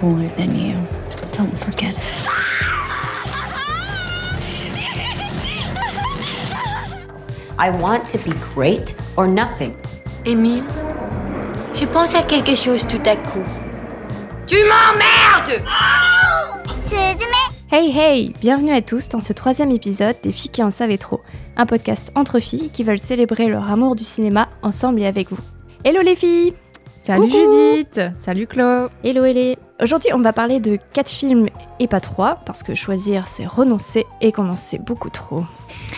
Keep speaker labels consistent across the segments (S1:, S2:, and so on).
S1: cooler than you. Don't forget it.
S2: I want to be great or nothing.
S3: Émile, je pense à quelque chose tout à coup. Tu m'emmerdes
S4: Hey hey Bienvenue à tous dans ce troisième épisode des filles qui en savaient trop, un podcast entre filles qui veulent célébrer leur amour du cinéma ensemble et avec vous. Hello les filles
S5: Salut
S4: Coucou.
S5: Judith Salut Chlo
S4: Hello Hello Aujourd'hui on va parler de 4 films et pas 3, parce que choisir c'est renoncer et qu'on en sait beaucoup trop.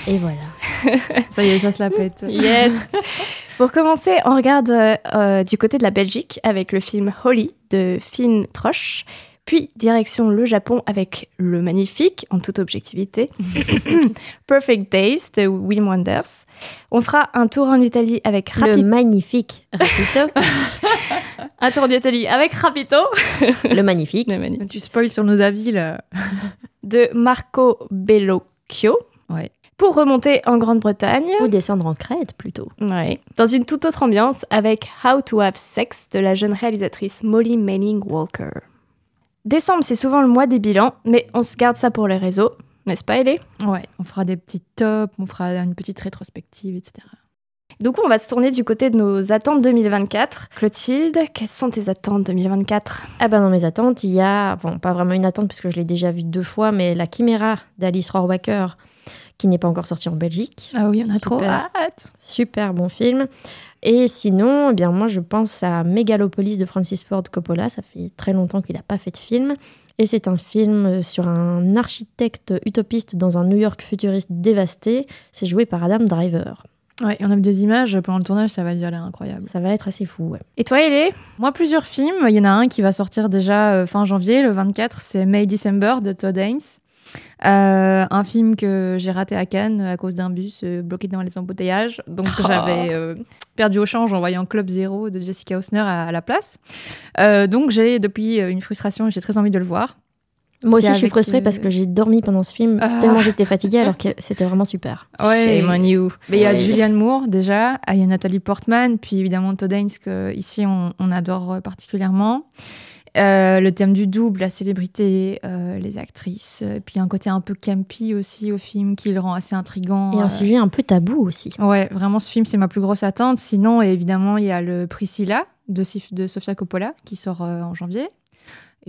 S6: Et voilà.
S5: Ça y est, ça se la pète.
S4: Yes Pour commencer, on regarde euh, du côté de la Belgique avec le film Holly de Finn Troche, puis direction le Japon avec le magnifique, en toute objectivité, Perfect Days de Wim Wenders. On fera un tour en Italie avec
S6: Le
S4: Rapito.
S6: magnifique Rapito.
S4: Un tour d'Italie avec Rapito
S6: le magnifique.
S4: Le magnifique.
S5: Tu spoil sur nos avis là.
S4: de Marco Bellocchio.
S5: Ouais.
S4: Pour remonter en Grande-Bretagne,
S6: Ou descendre en Crète plutôt.
S4: Ouais. Dans une toute autre ambiance avec How to Have Sex de la jeune réalisatrice Molly Manning Walker. Décembre, c'est souvent le mois des bilans, mais on se garde ça pour les réseaux, n'est-ce pas, Ellie
S5: Ouais, on fera des petits tops, on fera une petite rétrospective, etc.
S4: Du coup, on va se tourner du côté de nos attentes 2024. Clotilde, quelles sont tes attentes 2024
S6: Ah bah dans mes attentes, il y a, bon pas vraiment une attente puisque je l'ai déjà vue deux fois, mais La Chiméra d'Alice Rohrwacher qui n'est pas encore sortie en Belgique.
S5: Ah oui, on a trop
S6: Super.
S5: hâte
S6: Super bon film. Et sinon, eh bien moi je pense à Megalopolis de Francis Ford Coppola. Ça fait très longtemps qu'il n'a pas fait de film. Et c'est un film sur un architecte utopiste dans un New York futuriste dévasté. C'est joué par Adam Driver.
S5: Ouais, on a vu des images pendant le tournage, ça va l'air incroyable.
S6: Ça va être assez fou, ouais.
S4: Et toi, Ellie
S5: Moi, plusieurs films. Il y en a un qui va sortir déjà euh, fin janvier, le 24, c'est May December de Todd Haynes. Euh, un film que j'ai raté à Cannes à cause d'un bus euh, bloqué dans les embouteillages. Donc
S4: Oh.
S5: j'avais euh, perdu au change en voyant Club Zero de Jessica Hausner à, à la place. Euh, donc j'ai depuis une frustration et j'ai très envie de le voir.
S6: Moi aussi, je suis frustrée
S5: euh,
S6: parce que j'ai dormi pendant ce film
S5: Ah.
S6: tellement j'étais fatiguée alors que c'était vraiment super.
S4: Shame on you.
S5: Mais il y a
S6: Ouais.
S5: Julianne Moore déjà, ah, il y a Nathalie Portman, puis évidemment Todd Haynes que ici on, on adore euh, particulièrement. Euh, le thème du double, la célébrité, euh, les actrices, euh, puis un côté un peu campy aussi au film qui le rend assez intrigant.
S6: Et
S5: euh.
S6: un sujet un peu tabou aussi.
S5: Ouais, vraiment ce film c'est ma plus grosse attente. Sinon, évidemment, il y a le Priscilla de, Sif- de Sofia Coppola qui sort euh, en janvier.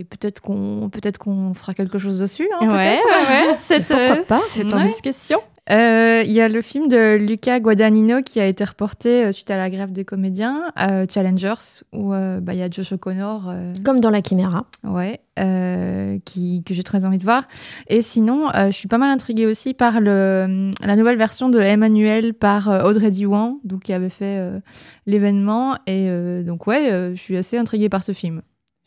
S5: Et peut-être qu'on peut-être qu'on fera quelque chose dessus. hein,
S4: Ouais, ouais, ouais, c'est
S6: Pourquoi
S4: euh,
S6: pas
S4: c'est en discussion.
S5: Euh, Il y a le film de Luca Guadagnino qui a été reporté euh, suite à la grève des comédiens, euh, Challengers, où euh, bah, il y a Josh O'Connor, euh,
S6: Comme dans La Chiméra.
S5: ouais, euh, qui, que j'ai très envie de voir. Et sinon, euh, je suis pas mal intriguée aussi par le, la nouvelle version de Emmanuel par euh, Audrey Diwan, donc qui avait fait euh, l'événement. Et euh, donc ouais, euh, je suis assez intriguée par ce film.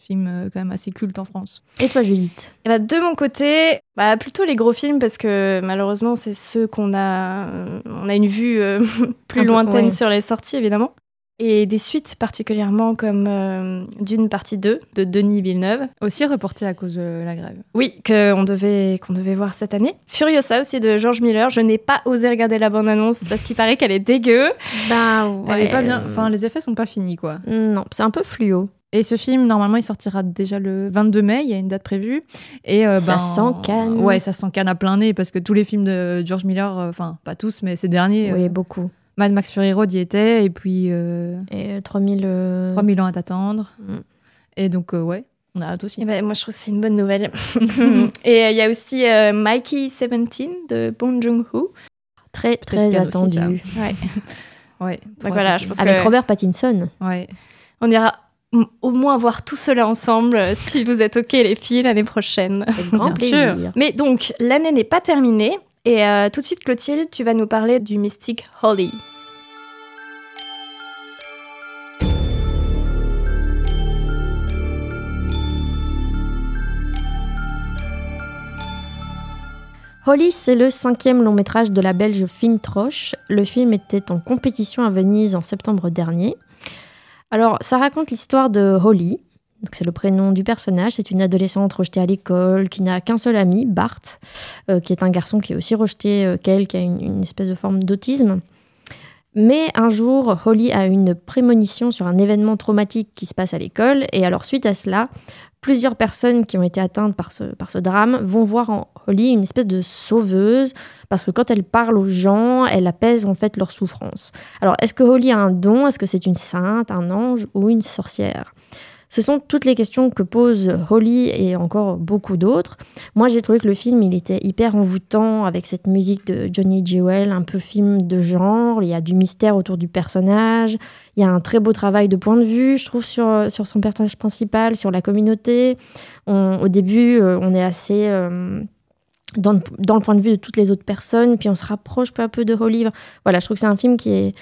S5: Film euh, quand même assez culte en France.
S6: Et toi, Judith
S4: Eh ben, de mon côté, bah, plutôt les gros films parce que malheureusement, c'est ceux qu'on a. euh, on a une vue euh, plus
S6: Un peu,
S4: lointaine
S6: ouais.
S4: sur les sorties, évidemment. Et des suites particulièrement comme euh, Dune partie 2 de Denis Villeneuve.
S5: Aussi reporté à cause de la grève.
S4: Oui, qu'on devait, qu'on devait voir cette année. Furiosa aussi de George Miller. Je n'ai pas osé regarder la bande-annonce parce qu'il paraît qu'elle est dégueu.
S6: Bah
S5: Elle est pas bien. Enfin, les effets sont pas finis quoi.
S6: Non, c'est un peu fluo.
S5: Et ce film, normalement, il sortira déjà le 22 mai, il y a une date prévue. Et euh,
S6: Ça
S5: ben,
S6: sent Cannes.
S5: Ouais, ça sent Cannes à plein nez, parce que tous les films de George Miller, euh, enfin, pas tous, mais ces derniers,
S6: Oui,
S5: euh,
S6: beaucoup.
S5: Mad Max Fury Road y était, et puis euh,
S6: Et euh, 3000... euh,
S5: 3000 ans à t'attendre.
S6: Mm.
S5: Et donc, euh, ouais, on a hâte aussi.
S4: Et ben, moi, je trouve que c'est une bonne nouvelle. Et euh, il y a aussi euh, Mikey 17 de Bong Joon-ho.
S6: Très, très
S5: Cannes aussi,
S6: attendu.
S4: Ouais.
S5: Ouais,
S4: Donc voilà, je pense
S6: Avec
S4: que-
S6: Robert Pattinson.
S5: Ouais.
S4: On ira au moins voir tout cela ensemble euh, si vous êtes OK les filles l'année prochaine.
S6: Avec grand
S5: Bien sûr.
S6: plaisir.
S4: Mais donc l'année n'est pas terminée et euh, tout de suite Clotilde, tu vas nous parler du mystique Holly.
S6: Holly, c'est le cinquième long métrage de la belge Finn Troche. Le film était en compétition à Venise en septembre dernier. Alors, ça raconte l'histoire de Holly. C'est le prénom du personnage. C'est une adolescente rejetée à l'école qui n'a qu'un seul ami, Bart, euh, qui est un garçon qui est aussi rejeté euh, qu'elle, qui a une espèce de forme d'autisme. Mais un jour, Holly a une prémonition sur un événement traumatique qui se passe à l'école. Et alors, suite à cela, plusieurs personnes qui ont été atteintes par ce, par ce drame vont voir en Holly une espèce de sauveuse, parce que quand elle parle aux gens, elle apaise en fait leur souffrance. Alors, est-ce que Holly a un don? Est-ce que c'est une sainte, un ange ou une sorcière? Ce sont toutes les questions que pose Holly et encore beaucoup d'autres. Moi, j'ai trouvé que le film, il était hyper envoûtant avec cette musique de Johnny Jewell, un peu film de genre. Il y a du mystère autour du personnage. Il y a un très beau travail de point de vue, je trouve, sur, sur son personnage principal, sur la communauté. au début, euh, on est assez... Euh, dans, dans, le point de vue de toutes les autres personnes, puis on se rapproche peu à peu de Holly. Voilà, je trouve que c'est un film qui est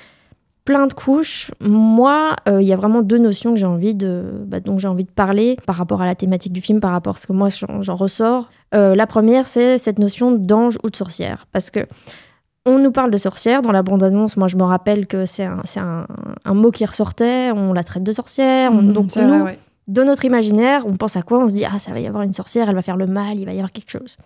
S6: plein de couches. Moi, euh, il y a vraiment deux notions que j'ai envie de, bah, dont j'ai envie de parler par rapport à la thématique du film, par rapport à ce que moi j'en ressors. Euh, la première, c'est cette notion d'ange ou de sorcière, parce que on nous parle de sorcière dans la bande-annonce. Moi, je me rappelle que c'est un, un, un, mot qui ressortait. On la traite de sorcière.
S5: Mmh,
S6: donc nous, dans notre imaginaire, on pense à quoi? On se dit ah ça va y avoir une sorcière, elle va faire le mal, il va y avoir quelque chose.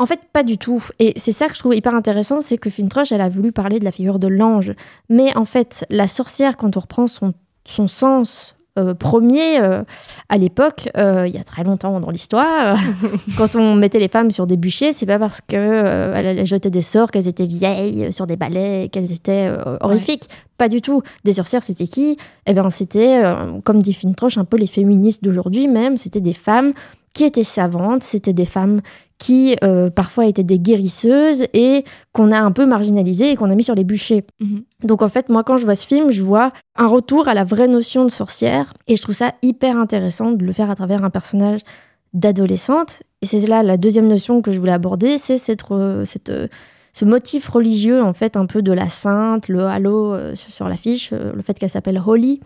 S6: En fait, pas du tout. Et c'est ça que je trouve hyper intéressant, c'est que Fintroche, elle a voulu parler de la figure de l'ange. Mais en fait, la sorcière, quand on reprend son, son sens euh, premier euh, à l'époque, euh, il y a très longtemps dans l'histoire, quand on mettait les femmes sur des bûchers, c'est pas parce qu'elles elles jetaient des sorts qu'elles étaient vieilles sur des balais, qu'elles étaient horrifiques. Pas du tout. Des sorcières, c'était qui? Eh bien, c'était, comme dit Fintroche, un peu les féministes d'aujourd'hui même. C'était des femmes qui étaient savantes, c'était des femmes qui euh, parfois étaient des guérisseuses et qu'on a un peu marginalisées et qu'on a mis sur les bûchers. Mhm. Donc en fait, moi quand je vois ce film, je vois un retour à la vraie notion de sorcière et je trouve ça hyper intéressant de le faire à travers un personnage d'adolescente. Et c'est là la deuxième notion que je voulais aborder, c'est cette, cette ce motif religieux, en fait, un peu de la sainte, le halo euh, sur l'affiche, euh, le fait qu'elle s'appelle Holy.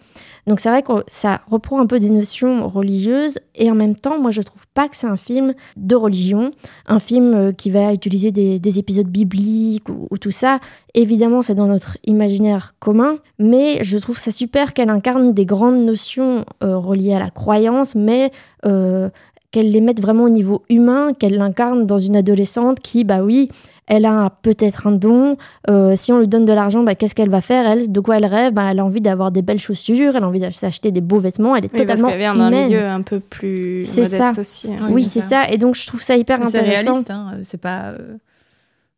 S6: Donc c'est vrai que ça reprend un peu des notions religieuses et en même temps, moi je trouve pas que c'est un film de religion, un film euh, qui va utiliser des, épisodes bibliques ou, tout ça. Évidemment, c'est dans notre imaginaire commun, mais je trouve ça super qu'elle incarne des grandes notions reliées à la croyance, mais qu'elle les mette vraiment au niveau humain, qu'elle l'incarne dans une adolescente qui, bah oui, elle a peut-être un don. Euh, si on lui donne de l'argent, bah, qu'est-ce qu'elle va faire Elle, de quoi elle rêve? Bah, Elle a envie d'avoir des belles chaussures, elle a envie de s'acheter des beaux vêtements. Elle est totalement parce
S4: qu'elle vient d'un milieu un peu plus c'est modeste ça. aussi. Hein.
S6: Oui, c'est ça. Et donc je trouve ça hyper intéressant.
S5: C'est réaliste. Hein. C'est pas. Euh,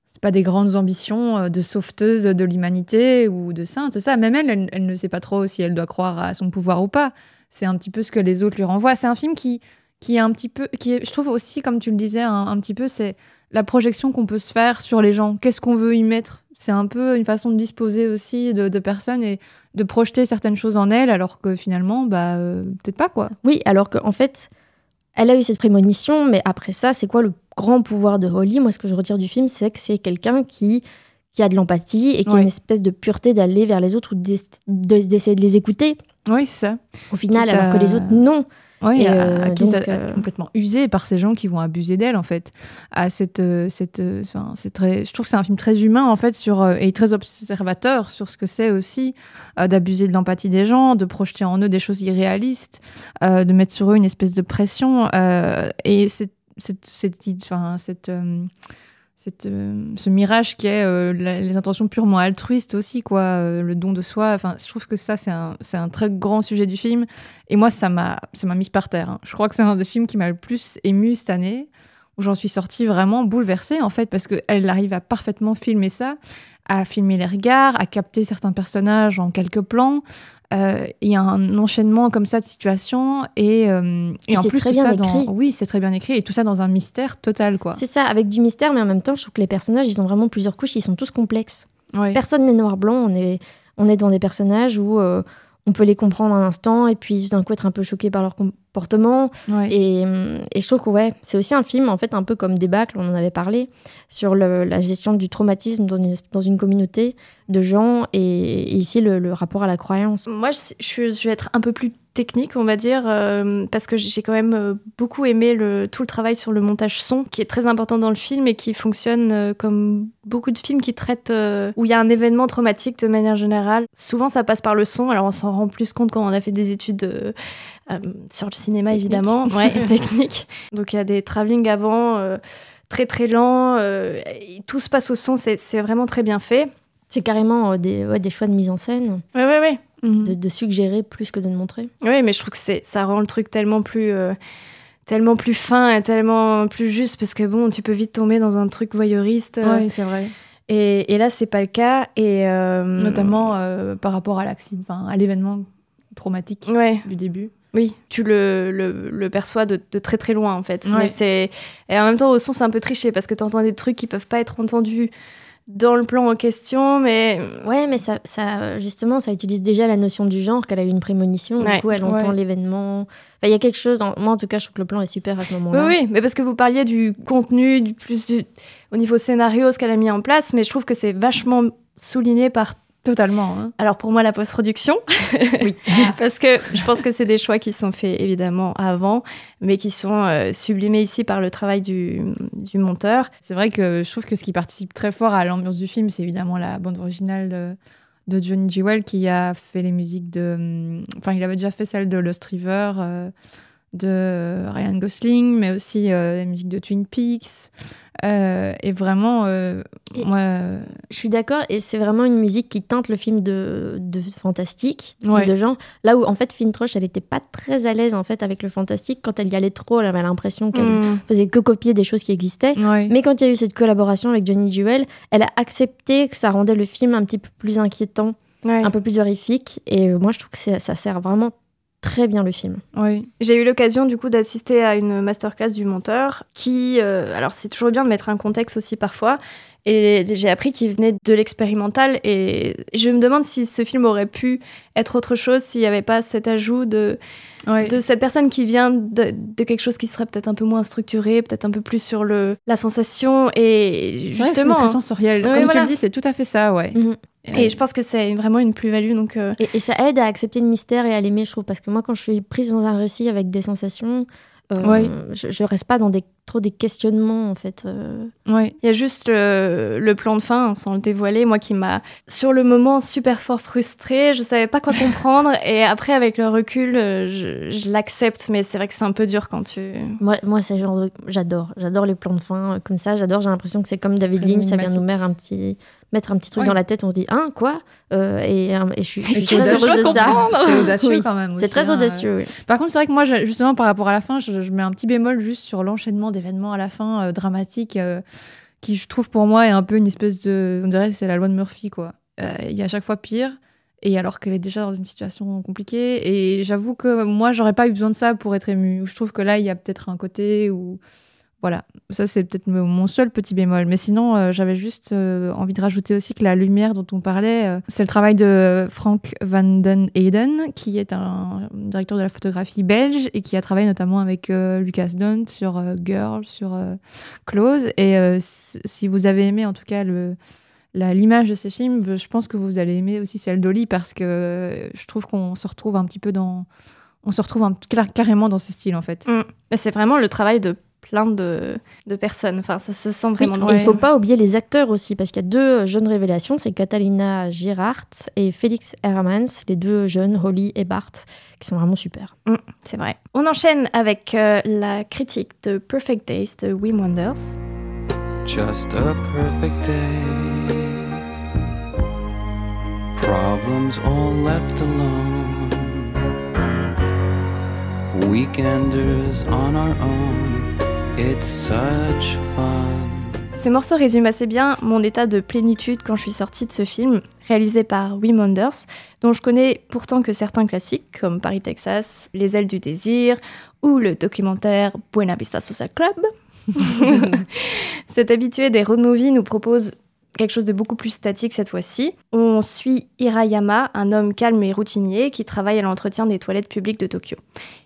S5: c'est pas des grandes ambitions euh, de sauveteuse de l'humanité ou de sainte, c'est ça. Même elle, elle, ne sait pas trop si elle doit croire à son pouvoir ou pas. C'est un petit peu ce que les autres lui renvoient. C'est un film qui, qui est un petit peu, qui est, je trouve aussi, comme tu le disais, un, petit peu, c'est la projection qu'on peut se faire sur les gens. Qu'est-ce qu'on veut y mettre? C'est un peu une façon de disposer aussi de, personnes et de projeter certaines choses en elles, alors que finalement, bah, euh, peut-être pas quoi.
S6: Oui, alors qu'en fait, elle a eu cette prémonition, mais après ça, c'est quoi le grand pouvoir de Holly? Moi, ce que je retire du film, c'est que c'est quelqu'un qui qui a de l'empathie et qui a une espèce de pureté d'aller vers les autres ou d'essayer de les écouter.
S5: Oui, c'est ça.
S6: Au final, alors que les autres, non.
S5: Oui, à, qui euh, complètement usée par ces gens qui vont abuser d'elle en fait. À cette, euh, cette, euh, c'est très, je trouve que c'est un film très humain en fait sur et très observateur sur ce que c'est aussi d'abuser de l'empathie des gens, de projeter en eux des choses irréalistes, de mettre sur eux une espèce de pression et cette, cette, cette, cette cette, euh, ce mirage qui est euh, les intentions purement altruistes aussi, quoi, euh, le don de soi. Enfin, je trouve que ça, c'est un, un, très grand sujet du film. Et moi, ça m'a mise par terre. Hein. Je crois que c'est un des films qui m'a le plus ému cette année, où j'en suis sortie vraiment bouleversée, en fait, parce qu'elle arrive à parfaitement filmer ça, à filmer les regards, à capter certains personnages en quelques plans. Euh, il y a un enchaînement comme ça de situations et, euh, et, en plus
S6: très bien
S5: ça
S6: écrit.
S5: Dans... oui c'est très bien écrit et tout ça dans un mystère total quoi.
S6: C'est ça avec du mystère mais en même temps je trouve que les personnages ils ont vraiment plusieurs couches ils sont tous complexes. Personne n'est noir blanc on est on est dans des personnages où euh, on peut les comprendre un instant et puis d'un coup être un peu choqué par leur comportement. Et, et, je trouve que ouais, c'est aussi un film, en fait, un peu comme Débâcle, on en avait parlé, sur la gestion du traumatisme dans une, dans une communauté de gens et, ici le, rapport à la croyance.
S4: Moi, je, je vais être un peu plus technique, on va dire, euh, parce que j'ai quand même euh, beaucoup aimé le, tout le travail sur le montage son, qui est très important dans le film et qui fonctionne euh, comme beaucoup de films qui traitent où il y a un événement traumatique de manière générale. Souvent, ça passe par le son. Alors, on s'en rend plus compte quand on a fait des études sur le cinéma, évidemment, ouais, technique. Donc, il y a des travelling avant très très lents. tout se passe au son. C'est vraiment très bien fait.
S6: C'est carrément des, des choix de mise en scène.
S4: Ouais, ouais, ouais.
S5: Mhm.
S6: de, de suggérer plus que de le montrer.
S4: Oui, mais je trouve que c'est, ça rend le truc tellement plus, euh, tellement plus fin et tellement plus juste parce que bon, tu peux vite tomber dans un truc voyeuriste. euh,
S5: Ouais, c'est vrai.
S4: et, et là, c'est pas le cas. Et euh,
S5: Notamment euh, par rapport à l'accident, enfin, à l'événement traumatique
S4: Ouais,
S5: du début.
S4: oui, tu le, le, le perçois de, de très très loin en fait.
S5: Ouais.
S4: Mais c'est et en même temps au son c'est un peu triché parce que tu entends des trucs qui peuvent pas être entendus dans le plan en question, mais
S6: Ouais, mais ça, ça, justement, ça utilise déjà la notion du genre, qu'elle a eu une prémonition.
S4: Ouais.
S6: Du coup, elle entend
S5: Ouais.
S6: l'événement. Enfin, il y a quelque chose. dans- Moi, en tout cas, je trouve que le plan est super à ce
S4: oui,
S6: moment-là.
S4: oui, mais parce que vous parliez du contenu, du plus du, au niveau scénario, ce qu'elle a mis en place, mais je trouve que c'est vachement souligné par
S5: Totalement. hein.
S4: Alors pour moi, la post-production,
S6: Oui.
S4: parce que je pense que c'est des choix qui sont faits évidemment avant, mais qui sont euh, sublimés ici par le travail du, du monteur.
S5: C'est vrai que je trouve que ce qui participe très fort à l'ambiance du film, c'est évidemment la bande originale de, de Johnny Jewell qui a fait les musiques de. hum, Enfin, il avait déjà fait celle de Lost River, euh, de Ryan Gosling, mais aussi euh, les musiques de Twin Peaks. Euh, et vraiment, euh,
S6: Et-
S5: moi. euh,
S6: Je suis d'accord, et c'est vraiment une musique qui teinte le film de, de fantastique, de, film
S5: Ouais.
S6: de genre. Là où, en fait, Fintroche, elle était pas très à l'aise en fait avec le fantastique. Quand elle y allait trop, elle avait l'impression qu'elle
S4: Mm.
S6: faisait que copier des choses qui existaient.
S5: ouais.
S6: Mais quand il y a eu cette collaboration avec Johnny Jewell, elle a accepté que ça rendait le film un petit peu plus inquiétant,
S4: Ouais.
S6: un peu plus horrifique. Et moi, je trouve que ça sert vraiment très bien le film.
S4: J'ai eu l'occasion du coup d'assister à une masterclass du monteur qui, euh, alors c'est toujours bien de mettre un contexte aussi parfois, et j'ai appris qu'il venait de l'expérimental et je me demande si ce film aurait pu être autre chose s'il n'y avait pas cet ajout de, cette personne qui vient de, de quelque chose qui serait peut-être un peu moins structuré, peut-être un peu plus sur le, la sensation et
S5: C'est vrai le
S4: justement.
S5: très
S4: hein.
S5: sensoriel.
S4: Ouais,
S5: Comme tu le dis, c'est tout à fait ça, ouais.
S6: Mhm.
S4: Et je pense que c'est vraiment une plus-value donc. euh,
S6: Et, et ça aide à accepter le mystère et à l'aimer, je trouve. Parce que moi, quand je suis prise dans un récit avec des sensations, euh,
S5: Ouais.
S6: je, je reste pas dans des, trop des questionnements, en fait. euh.
S5: Ouais.
S4: Il y a juste le, le plan de fin, hein, sans le dévoiler, moi qui m'a, sur le moment, super fort frustrée. Je savais pas quoi comprendre. et après, avec le recul, euh, je, je l'accepte. Mais c'est vrai que c'est un peu dur quand tu.
S6: Moi, moi c'est genre de- J'adore. J'adore les plans de fin euh, comme ça. J'adore. J'ai l'impression que c'est comme David Lynch, ça vient nous mettre un petit, mettre un petit truc dans la tête. On se dit, hein, quoi Euh, et, et je suis, je suis très
S5: audacieux.
S6: heureuse de ça.
S4: comprendre.
S5: C'est audacieux
S6: Oui.
S5: quand même.
S6: C'est
S5: aussi,
S6: très
S5: hein,
S6: audacieux. oui.
S5: Par contre, c'est vrai que moi, justement, par rapport à la fin, je, je mets un petit bémol juste sur l'enchaînement d'événements à la fin euh, dramatiques, euh, qui je trouve pour moi est un peu une espèce de. On dirait que c'est la loi de Murphy, quoi. Euh, Il y a à chaque fois pire. Et alors qu'elle est déjà dans une situation compliquée. Et j'avoue que moi, j'aurais pas eu besoin de ça pour être émue. Je trouve que là, il y a peut-être un côté où. Voilà, ça c'est peut-être mon seul petit bémol. Mais sinon, euh, j'avais juste euh, envie de rajouter aussi que la lumière dont on parlait, euh, c'est le travail de Frank van den Eyden, qui est un directeur de la photographie belge et qui a travaillé notamment avec Lucas Dont sur Girl, sur Close. Et si vous avez aimé en tout cas l'image de ces films, je pense que vous allez aimer aussi celle d'Oli parce que je trouve qu'on se retrouve un petit peu dans. On se retrouve un, car- carrément dans ce style en fait.
S4: Mm. C'est vraiment le travail de plein de, de personnes. Enfin, ça se sent
S6: Oui,
S4: vraiment. dans
S6: il ne faut pas oublier les acteurs aussi, parce qu'il y a deux jeunes révélations, c'est Catalina Girard et Félix Hermans, les deux jeunes, Holly et Bart, qui sont vraiment super.
S4: C'est vrai. On enchaîne avec euh, la critique de Perfect Days de Wim Wonders.
S7: Just a perfect day. Problems all left alone. Weekenders on our own. It's such fun.
S4: Ce morceau assez bien mon état de plénitude quand je suis sortie de ce film, réalisé par Wim Wonders, dont je connais pourtant que certains classiques, comme Paris, Texas, Les ailes du désir, ou le documentaire Buena Vista Social Club. Cet habitué des road movies nous propose quelque chose de beaucoup plus statique cette fois-ci. On suit Hirayama, un homme calme et routinier qui travaille à l'entretien des toilettes publiques de Tokyo.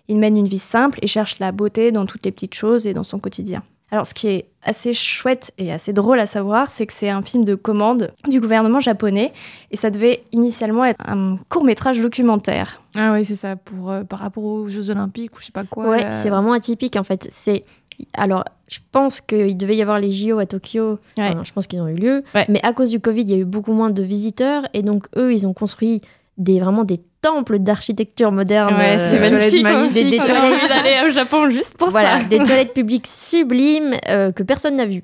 S4: Il mène une vie simple et cherche la beauté dans toutes les petites choses et dans son quotidien. Alors, ce qui est assez chouette et assez drôle à savoir, c'est que c'est un film de commande du gouvernement japonais et ça devait initialement être un court-métrage documentaire.
S5: Ah oui, c'est ça, pour, euh, par rapport aux Jeux Olympiques ou je sais pas quoi.
S6: Ouais,
S5: là.
S6: c'est vraiment atypique en fait. C'est alors, je pense qu'il devait y avoir les JO à Tokyo.
S4: Ouais.
S6: Enfin, je pense qu'ils ont eu lieu.
S4: Ouais.
S6: Mais à cause du Covid, il y a eu beaucoup moins de visiteurs et donc eux, ils ont construit des vraiment des temples d'architecture moderne.
S4: Ouais,
S6: euh,
S4: c'est
S5: toilettes
S4: magnifique.
S6: des toilettes.
S4: envie d'aller au Japon juste pour
S6: voilà,
S4: ça.
S6: des toilettes publiques sublimes euh, que personne n'a vues.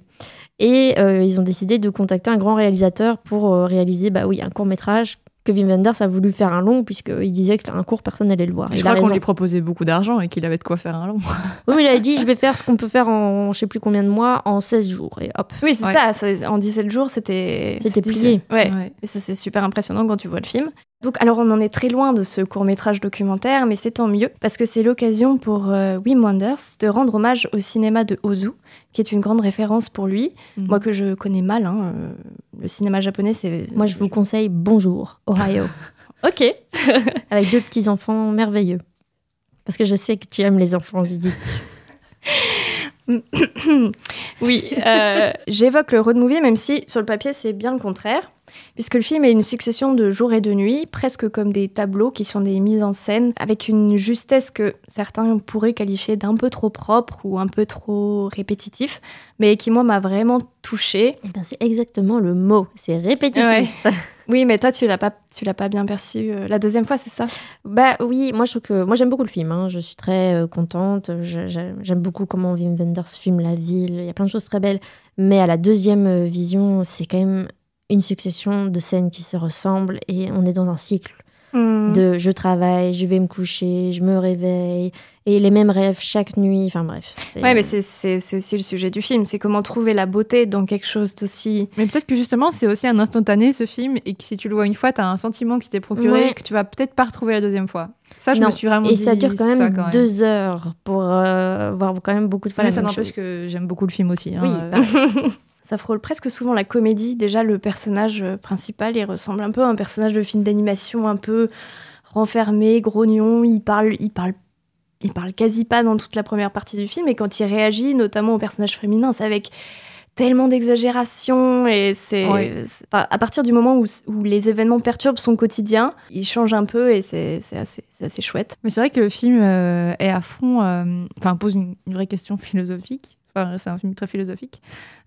S6: Et euh, ils ont décidé de contacter un grand réalisateur pour euh, réaliser bah oui, un court métrage que Wim Wenders a voulu faire un long, puisqu'il disait qu'un court, personne n'allait le voir.
S5: Je
S6: Il
S5: crois qu'on lui proposait beaucoup d'argent et qu'il avait de quoi faire un long.
S6: Oui, mais il a dit, je vais faire ce qu'on peut faire en je sais plus combien de mois, en 16 jours. Et hop.
S4: Oui, c'est
S5: Ouais.
S4: ça. En 17 jours, c'était.
S6: C'était plié.
S4: Ouais.
S5: Ouais.
S4: Et ça, c'est super impressionnant quand tu vois le film. Donc, alors, on en est très loin de ce court-métrage documentaire, mais c'est tant mieux, parce que c'est l'occasion pour euh, Wim Wenders de rendre hommage au cinéma de Ozu, qui est une grande référence pour lui.
S5: Mhm.
S4: Moi, que je connais mal, hein, euh, le cinéma japonais, c'est.
S6: Moi, je vous conseille Bonjour, Ohio,
S4: Ok.
S6: avec deux petits enfants merveilleux. Parce que je sais que tu aimes les enfants, Judith.
S4: Oui, euh, j'évoque le road movie, même si sur le papier c'est bien le contraire, puisque le film est une succession de jours et de nuits, presque comme des tableaux qui sont des mises en scène, avec une justesse que certains pourraient qualifier d'un peu trop propre ou un peu trop répétitif, mais qui moi m'a vraiment touchée.
S6: Eh ben, c'est exactement le mot. C'est répétitif.
S4: Oui, mais toi tu l'as pas, tu l'as pas bien perçu euh, la deuxième fois, c'est ça?
S6: Bah oui, moi je trouve que moi j'aime beaucoup le film. hein. Je suis très euh, contente. J'aime beaucoup comment Wim Wenders filme la ville. Il y a plein de choses très belles. Mais à la deuxième euh, vision, c'est quand même une succession de scènes qui se ressemblent et on est dans un cycle
S4: Hmm.
S6: de je travaille, je vais me coucher, je me réveille et les mêmes rêves chaque nuit. Enfin bref.
S4: Ouais, mais c'est- c'est c'est aussi le sujet du film, c'est comment trouver la beauté dans quelque chose d'aussi.
S5: Mais peut-être que justement, c'est aussi un instantané ce film et que si tu le vois une fois, tu as un sentiment qui t'est procuré
S6: Ouais.
S5: que tu vas peut-être pas retrouver la deuxième fois. Ça, je
S6: Non.
S5: me suis vraiment
S6: et
S5: dit
S6: ça dure quand même,
S5: ça, quand même.
S6: deux heures pour euh, voir quand même beaucoup de fois
S5: Mais
S6: la
S5: ça
S6: même
S5: n'empêche
S6: chose.
S5: que j'aime beaucoup le film aussi. hein,
S6: Oui,
S5: euh.
S4: Ça frôle presque souvent la comédie. Déjà, le personnage euh, principal, il ressemble un peu à un personnage de film d'animation un peu renfermé, grognon. Il parle, il parle, il parle quasi pas dans toute la première partie du film. Et quand il réagit, notamment au personnage féminin, c'est avec tellement d'exagération et c'est à partir du moment où, où les événements perturbent son quotidien, il change un peu et c'est assez, assez chouette.
S5: Mais c'est vrai que le film euh, est à fond, euh, enfin pose une, une vraie question philosophique. Enfin, c'est un film très philosophique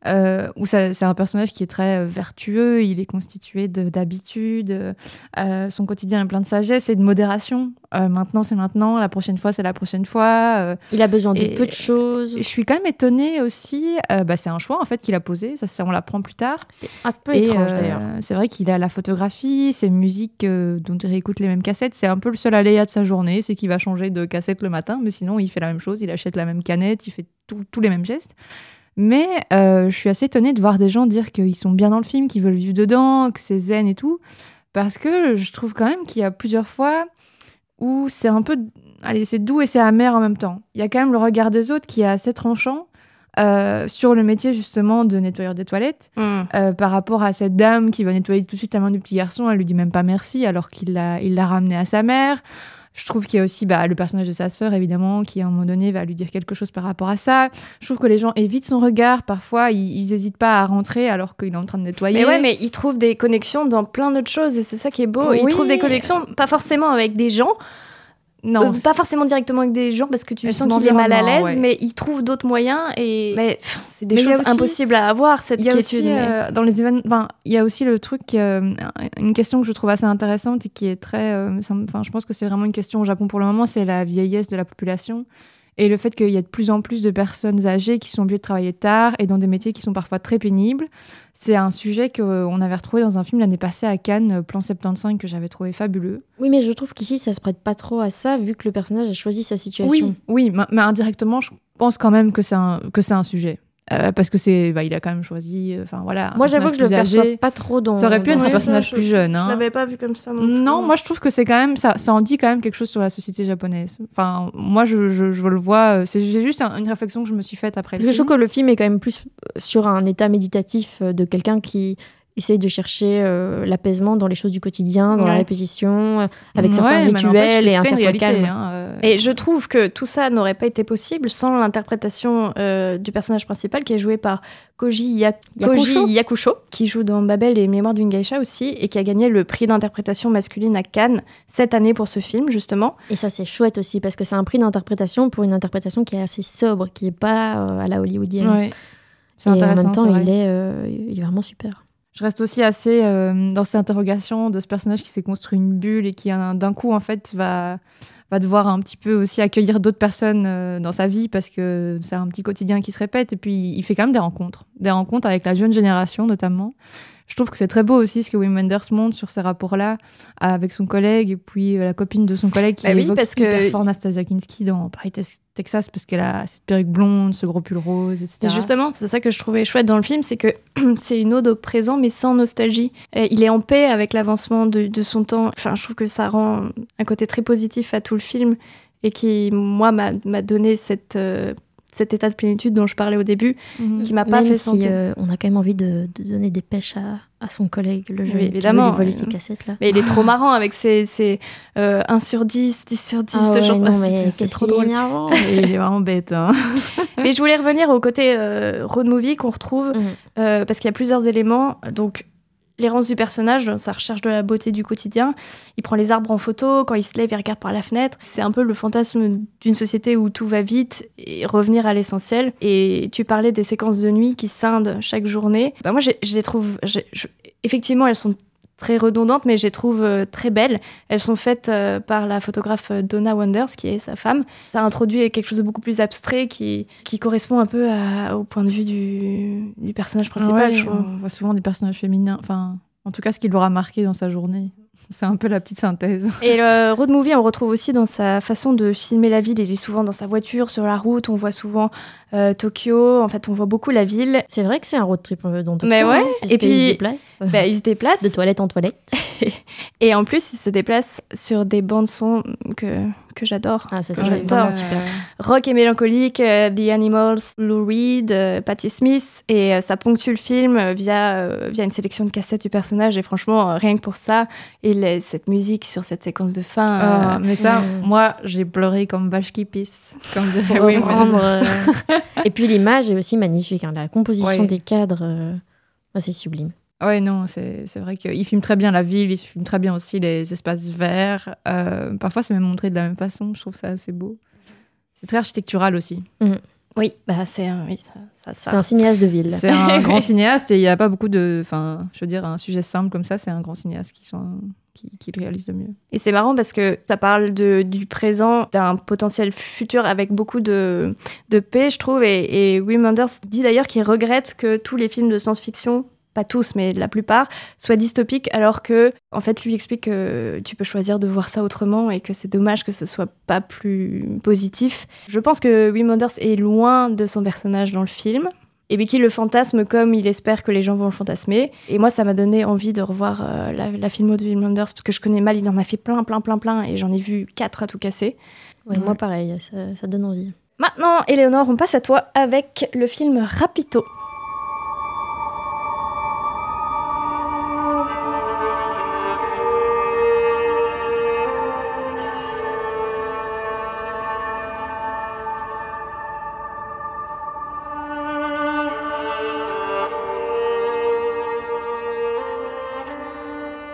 S5: euh, où c'est un personnage qui est très euh, vertueux. Il est constitué de- d'habitudes. euh, son quotidien est plein de sagesse et de modération. Euh, maintenant, c'est maintenant. La prochaine fois, c'est la prochaine fois.
S6: il a besoin de
S5: Et-
S6: peu de choses.
S5: je suis quand même étonnée aussi. bah, c'est un choix en fait qu'il a posé. Ça, on l'apprend plus tard.
S6: C'est un peu
S5: Et,
S6: étrange d'ailleurs.
S5: C'est vrai qu'il a la photographie, ses musiques dont il réécoute les mêmes cassettes. C'est un peu le seul aléa de sa journée, c'est qu'il va changer de cassette le matin, mais sinon il fait la même chose, il achète la même canette, il fait tous les mêmes gestes. Mais euh, je suis assez étonnée de voir des gens dire qu'ils sont bien dans le film, qu'ils veulent vivre dedans, que c'est zen et tout, parce que je trouve quand même qu'il y a plusieurs fois où c'est un peu, allez, c'est doux et c'est amer en même temps. Il y a quand même le regard des autres qui est assez tranchant. euh, sur le métier justement de nettoyeur des toilettes euh, par rapport à cette dame qui va nettoyer tout de suite la main du petit garçon, elle lui dit même pas merci alors qu'il l'a il l'a ramené à sa mère. Je trouve qu'il y a aussi bah, le personnage de sa sœur, évidemment, qui à un moment donné va lui dire quelque chose par rapport à ça. Je trouve que les gens évitent son regard. Parfois, ils, ils hésitent pas à rentrer alors qu'il est en train de nettoyer.
S4: Mais ouais, mais il trouve des connexions dans plein d'autres choses et c'est ça qui est beau. Il
S5: Oui.
S4: trouve des connexions, pas forcément avec des gens,
S5: non,
S4: euh, pas forcément directement avec des gens parce que tu
S5: Mais
S4: sens qu'il est mal à l'aise,
S5: ouais.
S4: mais il trouve d'autres moyens et mais c'est des
S5: Mais
S4: choses
S5: aussi-
S4: impossibles à avoir cette quiétude.
S5: aussi,
S4: mais-
S5: euh, dans les événements, enfin, il y a aussi le truc, euh, une question que je trouve assez intéressante et qui est très, enfin, je pense que c'est vraiment une question au Japon pour le moment, c'est la vieillesse de la population et le fait qu'il y a de plus en plus de personnes âgées qui sont obligées de travailler tard et dans des métiers qui sont parfois très pénibles. C'est un sujet qu'on avait retrouvé dans un film l'année passée à Cannes, euh, Plan 75, que j'avais trouvé fabuleux.
S6: Oui, mais je trouve qu'ici, ça se prête pas trop à ça, vu que le personnage a choisi sa situation.
S5: Oui, oui, mais, mais indirectement, je pense quand même que c'est un, que c'est un sujet. Euh, parce que c'est, bah, il a quand même choisi, euh, enfin voilà.
S6: Moi, j'avoue que je le perçois pas trop dans.
S5: Ça aurait pu être un personnage plus
S4: je-
S5: jeune.
S4: Je
S5: hein.
S4: l'avais pas vu comme ça non.
S5: Non, moi je trouve que c'est quand même ça, ça en dit quand même quelque chose sur la société japonaise. Enfin, moi je, je, je le vois, euh, c'est juste un- une réflexion que je me suis faite après.
S6: Parce que je trouve que le film est quand même plus sur un état méditatif de quelqu'un qui essaye de chercher euh, l'apaisement dans les choses du quotidien, dans la répétition, euh, avec
S5: Ouais,
S6: certains rituels et un certain
S5: réalité,
S6: calme.
S5: hein.
S4: Et je trouve que tout ça n'aurait pas été possible sans l'interprétation euh, du personnage principal qui est joué par Koji, Ya-
S6: Yakusho.
S4: Koji Yakusho, qui joue dans Babel et Mémoire d'une geisha aussi, et qui a gagné le prix d'interprétation masculine à Cannes cette année pour ce film, justement.
S6: Et ça, c'est chouette aussi, parce que c'est un prix d'interprétation pour une interprétation qui est assez sobre, qui est pas euh, à la hollywoodienne.
S5: Ouais. C'est
S6: Et en
S5: intéressant.
S6: même temps, il est, euh, il est vraiment super.
S5: Je reste aussi assez euh, dans cette interrogation de ce personnage qui s'est construit une bulle et qui un- d'un coup en fait va va devoir un petit peu aussi accueillir d'autres personnes euh, dans sa vie parce que c'est un petit quotidien qui se répète et puis il fait quand même des rencontres, des rencontres avec la jeune génération notamment. Je trouve que c'est très beau aussi ce que Wim Wenders montre sur ces rapports-là avec son collègue et puis euh, la copine de son collègue qui
S4: Bah oui,
S5: évoque
S4: parce
S5: hyper
S4: que-
S5: fort Nastasia Kinski dans Paris, Tex- Texas parce qu'elle a cette perruque blonde, ce gros pull rose, etc.
S4: Et justement, c'est ça que je trouvais chouette dans le film, c'est que c'est une ode au présent, mais sans nostalgie. Et il est en paix avec l'avancement de, de son temps. Enfin, je trouve que ça rend un côté très positif à tout le film et qui, moi, m'a m'a donné cette, euh, cet état de plénitude dont je parlais au début,
S5: Mhm.
S4: qui m'a pas
S6: Même
S4: fait
S6: si,
S4: sentir.
S6: euh, on a quand même envie de, de donner des pêches à, à son collègue, le qui veut
S4: évidemment,
S6: lui voler ses cassettes là.
S4: Mais il est trop marrant avec ses, ses euh, 1 sur 10, 10 sur 10
S6: Ah
S4: de
S6: ouais,
S4: choses.
S6: non,
S4: Ah,
S6: mais
S4: c'est- trop drôle.
S6: énervant.
S5: il est vraiment bête. Hein.
S4: Mais je voulais revenir au côté euh, road movie qu'on retrouve,
S6: Mhm.
S4: euh, parce qu'il y a plusieurs éléments. Donc, l'errance du personnage, dans sa recherche de la beauté du quotidien. Il prend les arbres en photo, quand il se lève, il regarde par la fenêtre. C'est un peu le fantasme d'une société où tout va vite et revenir à l'essentiel. Et tu parlais des séquences de nuit qui scindent chaque journée. Bah, moi, je les trouve. effectivement, elles sont très redondantes, mais je les trouve euh, très belles. Elles sont faites euh, par la photographe euh, Donna Wonders, qui est sa femme. Ça introduit quelque chose de beaucoup plus abstrait qui, qui correspond un peu à- au point de vue du, du personnage principal,
S5: Ouais,
S4: je trouve.
S5: on voit souvent des personnages féminins. Enfin, en tout cas, ce qu'il aura marqué dans sa journée. C'est un peu la petite synthèse.
S4: Et le road movie, on le retrouve aussi dans sa façon de filmer la ville. Il est souvent dans sa voiture, sur la route. On voit souvent euh, Tokyo. En fait, on voit beaucoup la ville.
S6: C'est vrai que c'est un road trip peu dans
S4: Mais ouais,
S6: et
S4: et
S6: puis il se déplace
S4: Bah, il se déplace.
S6: de toilette en toilette.
S4: Et en plus, il se déplace sur des bandes son que, que j'adore.
S6: Ah, ça,
S4: j'adore.
S6: super.
S4: Rock et mélancolique, euh, The Animals, Lou Reed, euh, Patti Smith, et euh, ça ponctue le film via, euh, via une sélection de cassettes du personnage. Et franchement, euh, rien que pour ça, et les- cette musique sur cette séquence de fin.
S5: Ah, mais ça, moi, j'ai pleuré comme vache qui pisse. Comme
S6: euh, Et puis l'image est aussi magnifique. hein. La composition
S5: Ouais.
S6: des cadres, euh, ah, c'est sublime.
S5: Ouais, non, c'est c'est vrai qu'il filme très bien la ville, il filme très bien aussi les espaces verts. Euh, parfois, c'est même montré de la même façon, je trouve ça assez beau. C'est très architectural aussi.
S4: Oui, bah c'est un- oui, ça, ça,
S6: C'est
S4: ça.
S6: un cinéaste de ville.
S5: C'est un grand cinéaste et il n'y a pas beaucoup de. Enfin, je veux dire, un sujet simple comme ça, c'est un grand cinéaste qui, sont, qui, qui le réalise de mieux.
S4: Et c'est marrant parce que ça parle de, du présent, d'un potentiel futur avec beaucoup de, de paix, je trouve. Et, et Wim Wenders dit d'ailleurs qu'il regrette que tous les films de science-fiction, pas tous, mais la plupart, soient dystopiques, alors que, en fait, lui explique que tu peux choisir de voir ça autrement et que c'est dommage que ce soit pas plus positif. Je pense que Wim Wenders est loin de son personnage dans le film. Et qu'il le fantasme comme il espère que les gens vont le fantasmer. Et moi, ça m'a donné envie de revoir euh, la, la filmo de Wim Wenders, parce que je connais mal, il en a fait plein, plein, plein, plein, et j'en ai vu quatre à tout casser.
S6: Ouais, Moi, pareil, ça, ça donne envie.
S4: Maintenant, Éléonore, on passe à toi avec le film Rapito.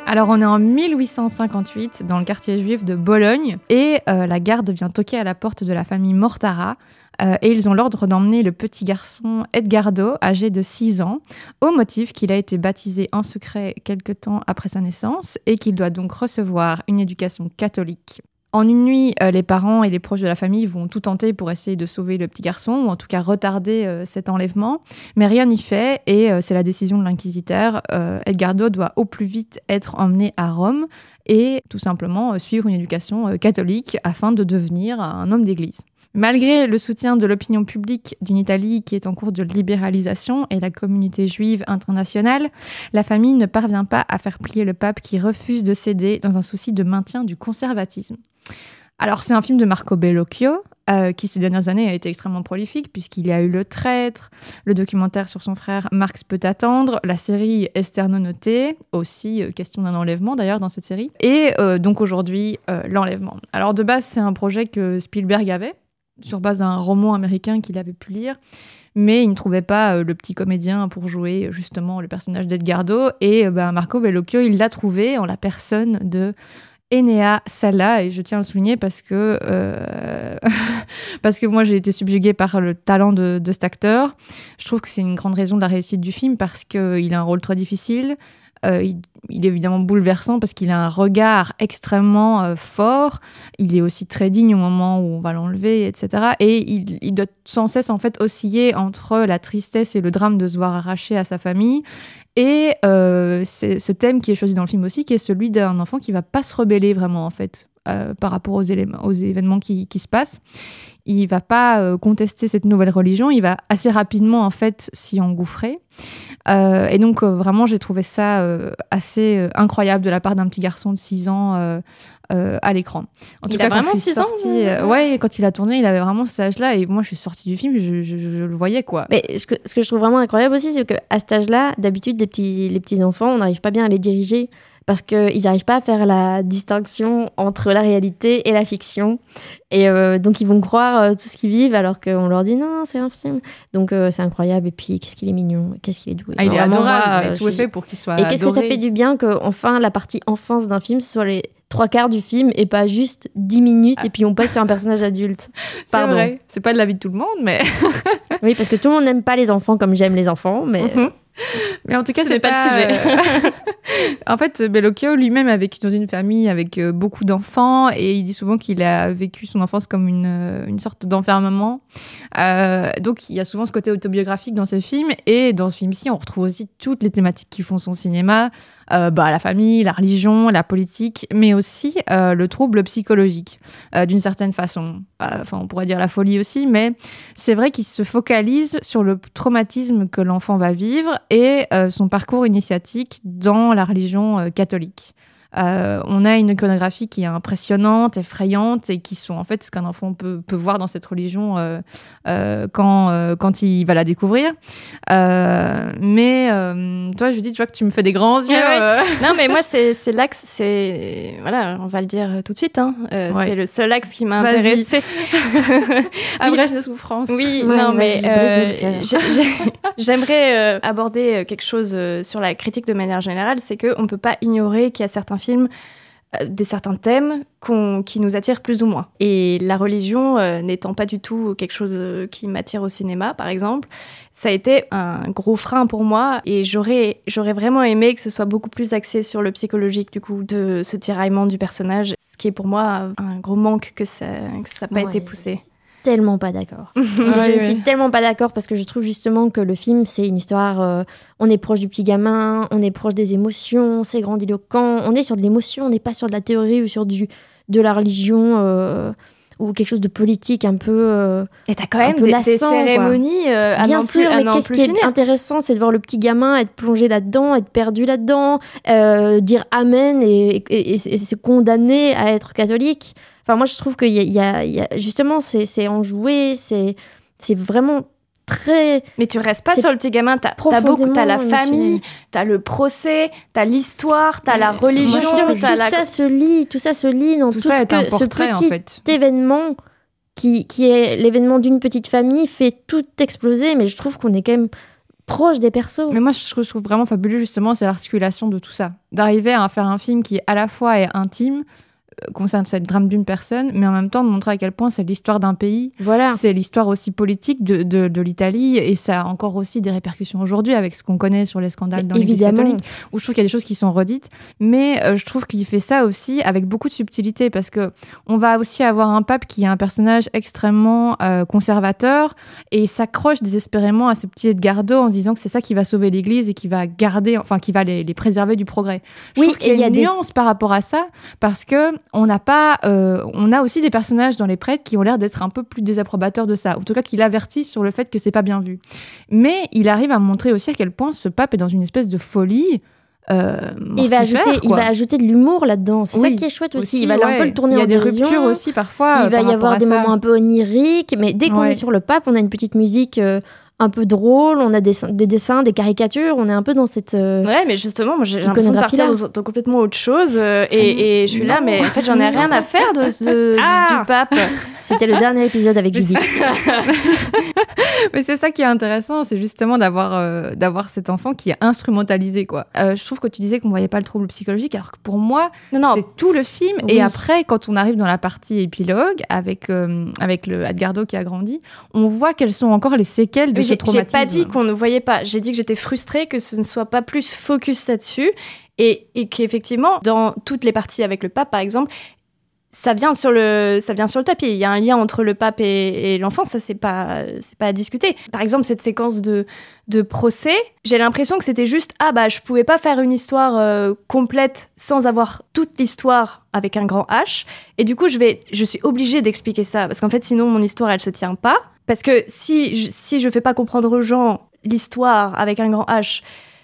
S5: Alors, on est en 1858 dans le quartier juif de Bologne et euh, la garde vient toquer à la porte de la famille Mortara euh, et ils ont l'ordre d'emmener le petit garçon Edgardo, âgé de 6 ans, au motif qu'il a été baptisé en secret quelque temps après sa naissance et qu'il doit donc recevoir une éducation catholique. En une nuit, euh, les parents et les proches de la famille vont tout tenter pour essayer de sauver le petit garçon, ou en tout cas retarder euh, cet enlèvement. Mais rien n'y fait, et euh, c'est la décision de l'inquisiteur. Edgardo doit au plus vite être emmené à Rome et tout simplement suivre une éducation catholique afin de devenir un homme d'église. Malgré le soutien de l'opinion publique d'une Italie qui est en cours de libéralisation et la communauté juive internationale, la famille ne parvient pas à faire plier le pape qui refuse de céder dans un souci de maintien du conservatisme. Alors c'est un film de Marco Bellocchio euh, qui ces dernières années a été extrêmement prolifique puisqu'il y a eu Le Traître, le documentaire sur son frère Marx peut attendre, la série Esterno Noté, aussi euh, question d'un enlèvement d'ailleurs dans cette série, et euh, donc aujourd'hui l'enlèvement. Alors de base c'est un projet que Spielberg avait sur base d'un roman américain qu'il avait pu lire, mais il ne trouvait pas le petit comédien pour jouer justement le personnage d'Edgardo, et ben, Marco Bellocchio il l'a trouvé en la personne de Enea Sala, et je tiens à le souligner parce que, euh, parce que moi j'ai été subjuguée par le talent de, cet acteur. Je trouve que c'est une grande raison de la réussite du film parce qu'il a un rôle très difficile. Euh, il, est évidemment bouleversant parce qu'il a un regard extrêmement euh, fort. Il est aussi très digne au moment où on va l'enlever, etc. Et il, doit sans cesse en fait osciller entre la tristesse et le drame de se voir arraché à sa famille Et euh, ce thème qui est choisi dans le film aussi, qui est celui d'un enfant qui va pas se rebeller vraiment en fait euh, par rapport aux, événements qui se passent. Il va pas euh, contester cette nouvelle religion, il va assez rapidement en fait s'y engouffrer. Euh, et donc euh, vraiment j'ai trouvé ça assez incroyable de la part d'un petit garçon de 6 ans à l'écran. En
S4: Il
S5: tout
S4: a
S5: cas, quand
S4: vraiment
S5: suis
S4: 6 ans,
S5: sortie,
S4: euh,
S5: euh, ouais, quand il a tourné, il avait vraiment cet âge-là. Et moi, je suis sortie du film, je, je- je le voyais quoi.
S6: Mais ce que, ce que je trouve vraiment incroyable aussi, c'est qu'à cet âge-là, d'habitude, les petits, les petits enfants, on n'arrive pas bien à les diriger parce qu'ils n'arrivent pas à faire la distinction entre la réalité et la fiction. Et euh, donc, ils vont croire euh, tout ce qu'ils vivent alors qu'on leur dit non, non, c'est un film. Donc, euh, c'est incroyable. Et puis, qu'est-ce qu'il est mignon, qu'est-ce qu'il est doux.
S5: Ah, il est
S6: Vraiment,
S5: adorable,
S6: moi,
S5: tout est fait pour qu'il soit
S6: Et qu'est-ce que ça fait du bien que enfin la partie enfance d'un film soit les trois quarts du film et pas juste 10 minutes et puis on passe sur un personnage adulte.
S5: C'est
S6: Pardon.
S5: vrai. C'est pas de la vie de tout le monde, mais,
S6: Oui, parce que tout le monde n'aime pas les enfants comme j'aime les enfants, mais
S4: Mhm.
S5: Mais en tout cas,
S4: Ce
S5: c'est
S4: n'est pas le sujet.
S5: en fait, Bellocchio lui-même a vécu dans une famille avec euh, beaucoup d'enfants et il dit souvent qu'il a vécu son enfance comme une, euh, une sorte d'enfermement. Euh, donc, il y a souvent ce côté autobiographique dans ses films et dans ce film-ci, on retrouve aussi toutes les thématiques qui font son cinéma. Euh, bah, la famille, la religion, la politique, mais aussi euh, le trouble psychologique, euh, d'une certaine façon. Euh, Enfin, on pourrait dire la folie aussi, mais c'est vrai qu'il se focalise sur le traumatisme que l'enfant va vivre et euh, son parcours initiatique dans la religion euh, catholique. Euh, on a une iconographie qui est impressionnante, effrayante et qui sont en fait ce qu'un enfant peut, peut voir dans cette religion euh, euh, quand, euh, quand il va la découvrir. Euh, mais euh, toi, je dis, tu vois que tu me fais des grands yeux.
S4: Ouais, ouais.
S5: euh.
S4: Non, mais moi, c'est l'axe, c'est. Voilà, on va le dire tout de suite. Hein. Euh,
S5: Ouais.
S4: C'est le seul axe qui m'a
S5: Vas-y.
S4: intéressée.
S5: Abrège de souffrance.
S4: Oui,
S6: Ouais,
S4: non, mais euh, j'aimerais euh, aborder quelque chose sur la critique de manière générale, c'est qu'on ne peut pas ignorer qu'il y a certains films, euh, des certains thèmes qui nous attirent plus ou moins. Et la religion euh, n'étant pas du tout quelque chose euh, qui m'attire au cinéma, par exemple, ça a été un gros frein pour moi et j'aurais j'aurais vraiment aimé que ce soit beaucoup plus axé sur le psychologique du coup de ce tiraillement du personnage, ce qui est pour moi un gros manque que ça que ça n'a pas
S6: Ouais.
S4: été poussé.
S6: Tellement pas d'accord. Je ne
S5: ouais.
S6: suis tellement pas d'accord parce que je trouve justement que le film, c'est une histoire. euh, on est proche du petit gamin, on est proche des émotions, c'est grandiloquent. On est sur de l'émotion, on n'est pas sur de la théorie ou sur du, de la religion euh, ou quelque chose de politique un peu. euh,
S4: Et t'as quand même des, des
S6: lassant, quoi.
S4: cérémonies euh, à
S6: Bien
S4: plus-
S6: sûr, mais qu'est-ce qui est intéressant, c'est de voir le petit gamin être plongé là-dedans, être perdu là-dedans, dire Amen et, et- et- et se condamner à être catholique. Enfin, moi, je trouve que y y y a- justement, c'est enjoué, c'est c'est vraiment très.
S4: Mais tu restes pas sur le petit gamin, t'as beaucoup, t'as la
S6: profondément
S4: famille, t'as le procès, t'as l'histoire, t'as la religion,
S6: sûr, tout
S4: la...
S6: ça se lit, tout ça se lit dans
S5: Tout
S6: tout,
S5: ça
S6: ce,
S5: est un
S6: que, ce
S5: portrait, en
S6: petit
S5: fait.
S6: événement qui, qui est l'événement d'une petite famille fait tout exploser, mais je trouve qu'on est quand même proche des persos.
S5: Mais moi, je trouve, je trouve vraiment fabuleux, justement, c'est l'articulation de tout ça. D'arriver à faire un film qui, à la fois, est intime, euh, concerne c'est le drame d'une personne, mais en même temps de montrer à quel point c'est l'histoire d'un pays,
S6: Voilà.
S5: c'est l'histoire aussi politique de, de, de l'Italie, et ça a encore aussi des répercussions aujourd'hui avec ce qu'on connaît sur les scandales dans l'Église catholique, où je trouve qu'il y a des choses qui sont redites, mais euh, je trouve qu'il fait ça aussi avec beaucoup de subtilité, parce que on va aussi avoir un pape qui est un personnage extrêmement euh, conservateur, et il s'accroche désespérément à ce petit Edgardo en se disant que c'est ça qui va sauver l'Église et qui va garder, enfin qui va les, les préserver du progrès. Je
S6: Oui,
S5: trouve qu'il y
S6: et il y
S5: a
S6: a
S5: une
S6: des-
S5: nuance par rapport à ça, parce que on n'a pas, euh, on a aussi des personnages dans les prêtres qui ont l'air d'être un peu plus désapprobateurs de ça, en tout cas qui l'avertissent sur le fait que c'est pas bien vu. Mais il arrive à montrer aussi à quel point ce pape est dans une espèce de folie. Euh,
S6: il va, ajouter, il va ajouter de l'humour là-dedans. C'est
S5: Oui,
S6: ça qui est chouette aussi.
S5: Aussi,
S6: il va un peu le tourner
S5: Il y a
S6: en
S5: des
S6: dérision.
S5: ruptures aussi parfois.
S6: Il
S5: euh,
S6: va
S5: par
S6: y avoir des
S5: ça.
S6: moments un peu oniriques, mais dès qu'on
S5: Ouais.
S6: est sur le pape, on a une petite musique euh, un peu drôle, on a des, des dessins, des caricatures, on est un peu dans cette... euh,
S4: Ouais, mais justement, moi j'ai l'impression de partir dans, dans complètement autre chose euh, et, et je suis là, mais en fait j'en ai rien à faire de, de-
S5: Ah
S4: du pape.
S6: C'était le dernier épisode avec Judith.
S5: Mais c'est ça qui est intéressant, c'est justement d'avoir euh, d'avoir cet enfant qui est instrumentalisé quoi. Euh, je trouve que tu disais qu'on voyait pas le trouble psychologique, alors que pour moi c'est tout le film.
S6: Oui.
S5: Et après, quand on arrive dans la partie épilogue avec euh, avec le Edgardo qui a grandi, on voit quelles sont encore les séquelles de
S4: Oui,
S5: ce
S4: j'ai j'ai
S5: traumatisme.
S4: pas dit qu'on ne voyait pas. J'ai dit que j'étais frustrée que ce ne soit pas plus focus là-dessus et, et qu'effectivement, dans toutes les parties avec le pape, par exemple, ça vient sur le, ça vient sur le tapis. Il y a un lien entre le pape et, et l'enfant, ça c'est pas, c'est pas à discuter. Par exemple, cette séquence de, de procès, j'ai l'impression que c'était juste ah bah je pouvais pas faire une histoire euh, complète sans avoir toute l'histoire avec un grand H. Et du coup, je vais, je suis obligée d'expliquer ça parce qu'en fait, sinon mon histoire elle se tient pas. Parce que si je, si je fais pas comprendre aux gens l'histoire avec un grand H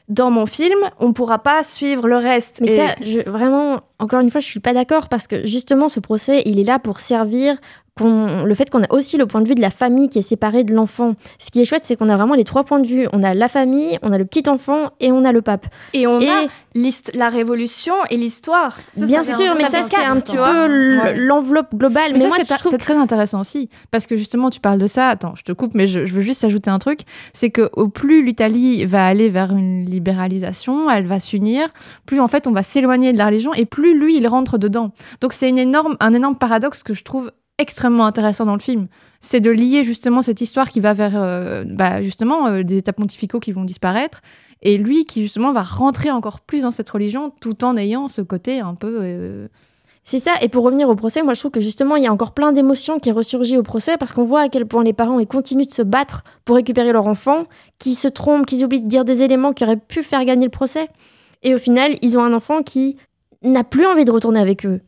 S4: dans mon film, on pourra pas suivre le reste.
S6: Mais
S4: Et-
S6: ça, je- vraiment, encore une fois, je suis pas d'accord parce que justement, ce procès, il est là pour servir le fait qu'on a aussi le point de vue de la famille qui est séparée de l'enfant. Ce qui est chouette, c'est qu'on a vraiment les trois points de vue. On a la famille, on a le petit enfant et on a le pape.
S4: Et on
S6: Et-
S4: a la révolution et l'histoire.
S6: Bien
S5: ça,
S6: sûr, mais ça, c'est un petit peu l'enveloppe globale.
S5: Mais,
S6: Mais,
S5: ça,
S6: moi,
S5: c'est
S6: je trouve
S5: c'est très intéressant aussi. Parce que justement, tu parles de ça. Attends, je te coupe, mais je, je veux juste ajouter un truc. C'est que au plus l'Italie va aller vers une libéralisation, elle va s'unir, plus en fait on va s'éloigner de la religion et plus lui il rentre dedans. Donc c'est une énorme, un énorme paradoxe que je trouve extrêmement intéressant dans le film. C'est de lier justement cette histoire qui va vers euh, bah, justement euh, des états pontificaux qui vont disparaître et lui qui justement va rentrer encore plus dans cette religion tout en ayant ce côté un peu euh,
S6: C'est ça, et pour revenir au procès, moi je trouve que justement il y a encore plein d'émotions qui ressurgissent au procès parce qu'on voit à quel point les parents ils continuent de se battre pour récupérer leur enfant, qui se trompent, qui oublient de dire des éléments qui auraient pu faire gagner le procès. Et au final, ils ont un enfant qui n'a plus envie de retourner avec eux.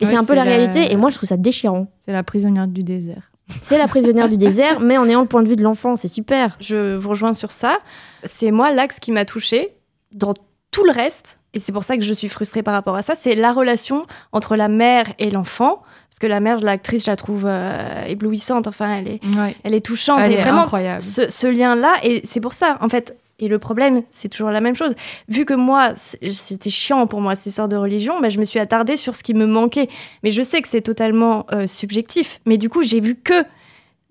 S6: Et
S5: Ouais,
S6: c'est un peu la
S5: la-
S6: réalité, et moi je trouve ça déchirant.
S5: c'est la prisonnière du désert.
S6: C'est la prisonnière du désert, mais en ayant le point de vue de l'enfant, c'est super.
S4: Je vous rejoins sur ça. C'est moi l'axe qui m'a touchée dans tout le reste. Et c'est pour ça que je suis frustrée par rapport à ça. C'est la relation entre la mère et l'enfant. Parce que la mère de l'actrice, je la trouve euh, éblouissante. Enfin, elle est,
S5: Ouais.
S4: elle est touchante.
S5: Elle
S4: et
S5: est
S4: vraiment,
S5: incroyable.
S4: ce, ce lien-là, et c'est pour ça, en fait. Et le problème, c'est toujours la même chose. Vu que moi, c'était chiant pour moi, ces histoires de religion, bah, je me suis attardée sur ce qui me manquait. Mais je sais que c'est totalement euh, subjectif. Mais du coup, j'ai vu que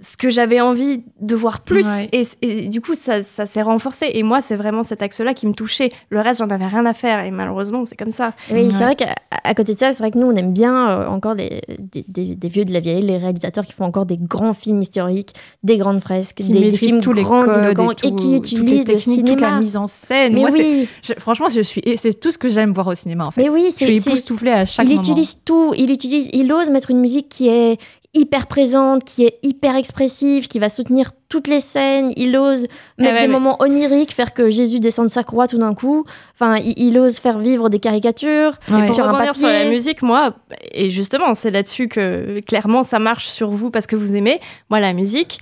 S4: ce que j'avais envie de voir plus.
S5: Ouais.
S4: Et, et du coup, ça, ça s'est renforcé. Et moi, c'est vraiment cet axe-là qui me touchait. Le reste, j'en avais rien à faire. Et malheureusement, c'est comme ça.
S6: Oui,
S5: Ouais.
S6: c'est vrai qu'à côté de ça, c'est vrai que nous, on aime bien euh, encore des, des, des- des vieux de la vieille, les réalisateurs qui font encore des grands films historiques, des grandes fresques,
S5: qui
S6: des, des films
S5: tous les
S6: grands,
S5: codes
S6: grands,
S5: et,
S6: et,
S5: tout-
S6: qui
S5: les
S6: utilisent le
S5: techniques, toute la
S6: cinéma.
S5: mise en scène.
S6: Mais
S5: Moi,
S6: oui,
S5: je- franchement, je suis, c'est tout ce que j'aime voir au cinéma en fait.
S6: mais oui,
S5: je suis époustouflée à chaque
S6: il
S5: moment.
S6: utilise tout. Il utilise, il ose mettre une musique qui est hyper présente, qui est hyper expressive, qui va soutenir toutes les scènes. Il ose mettre
S4: ouais,
S6: des
S4: mais-
S6: moments oniriques, faire que Jésus descende de sa croix tout d'un coup. Enfin, il, il ose faire vivre des caricatures.
S5: Ouais.
S4: Pour
S6: sur un papier.
S4: sur la musique, moi, et justement, c'est là-dessus que clairement ça marche sur vous parce que vous aimez. Moi, la musique,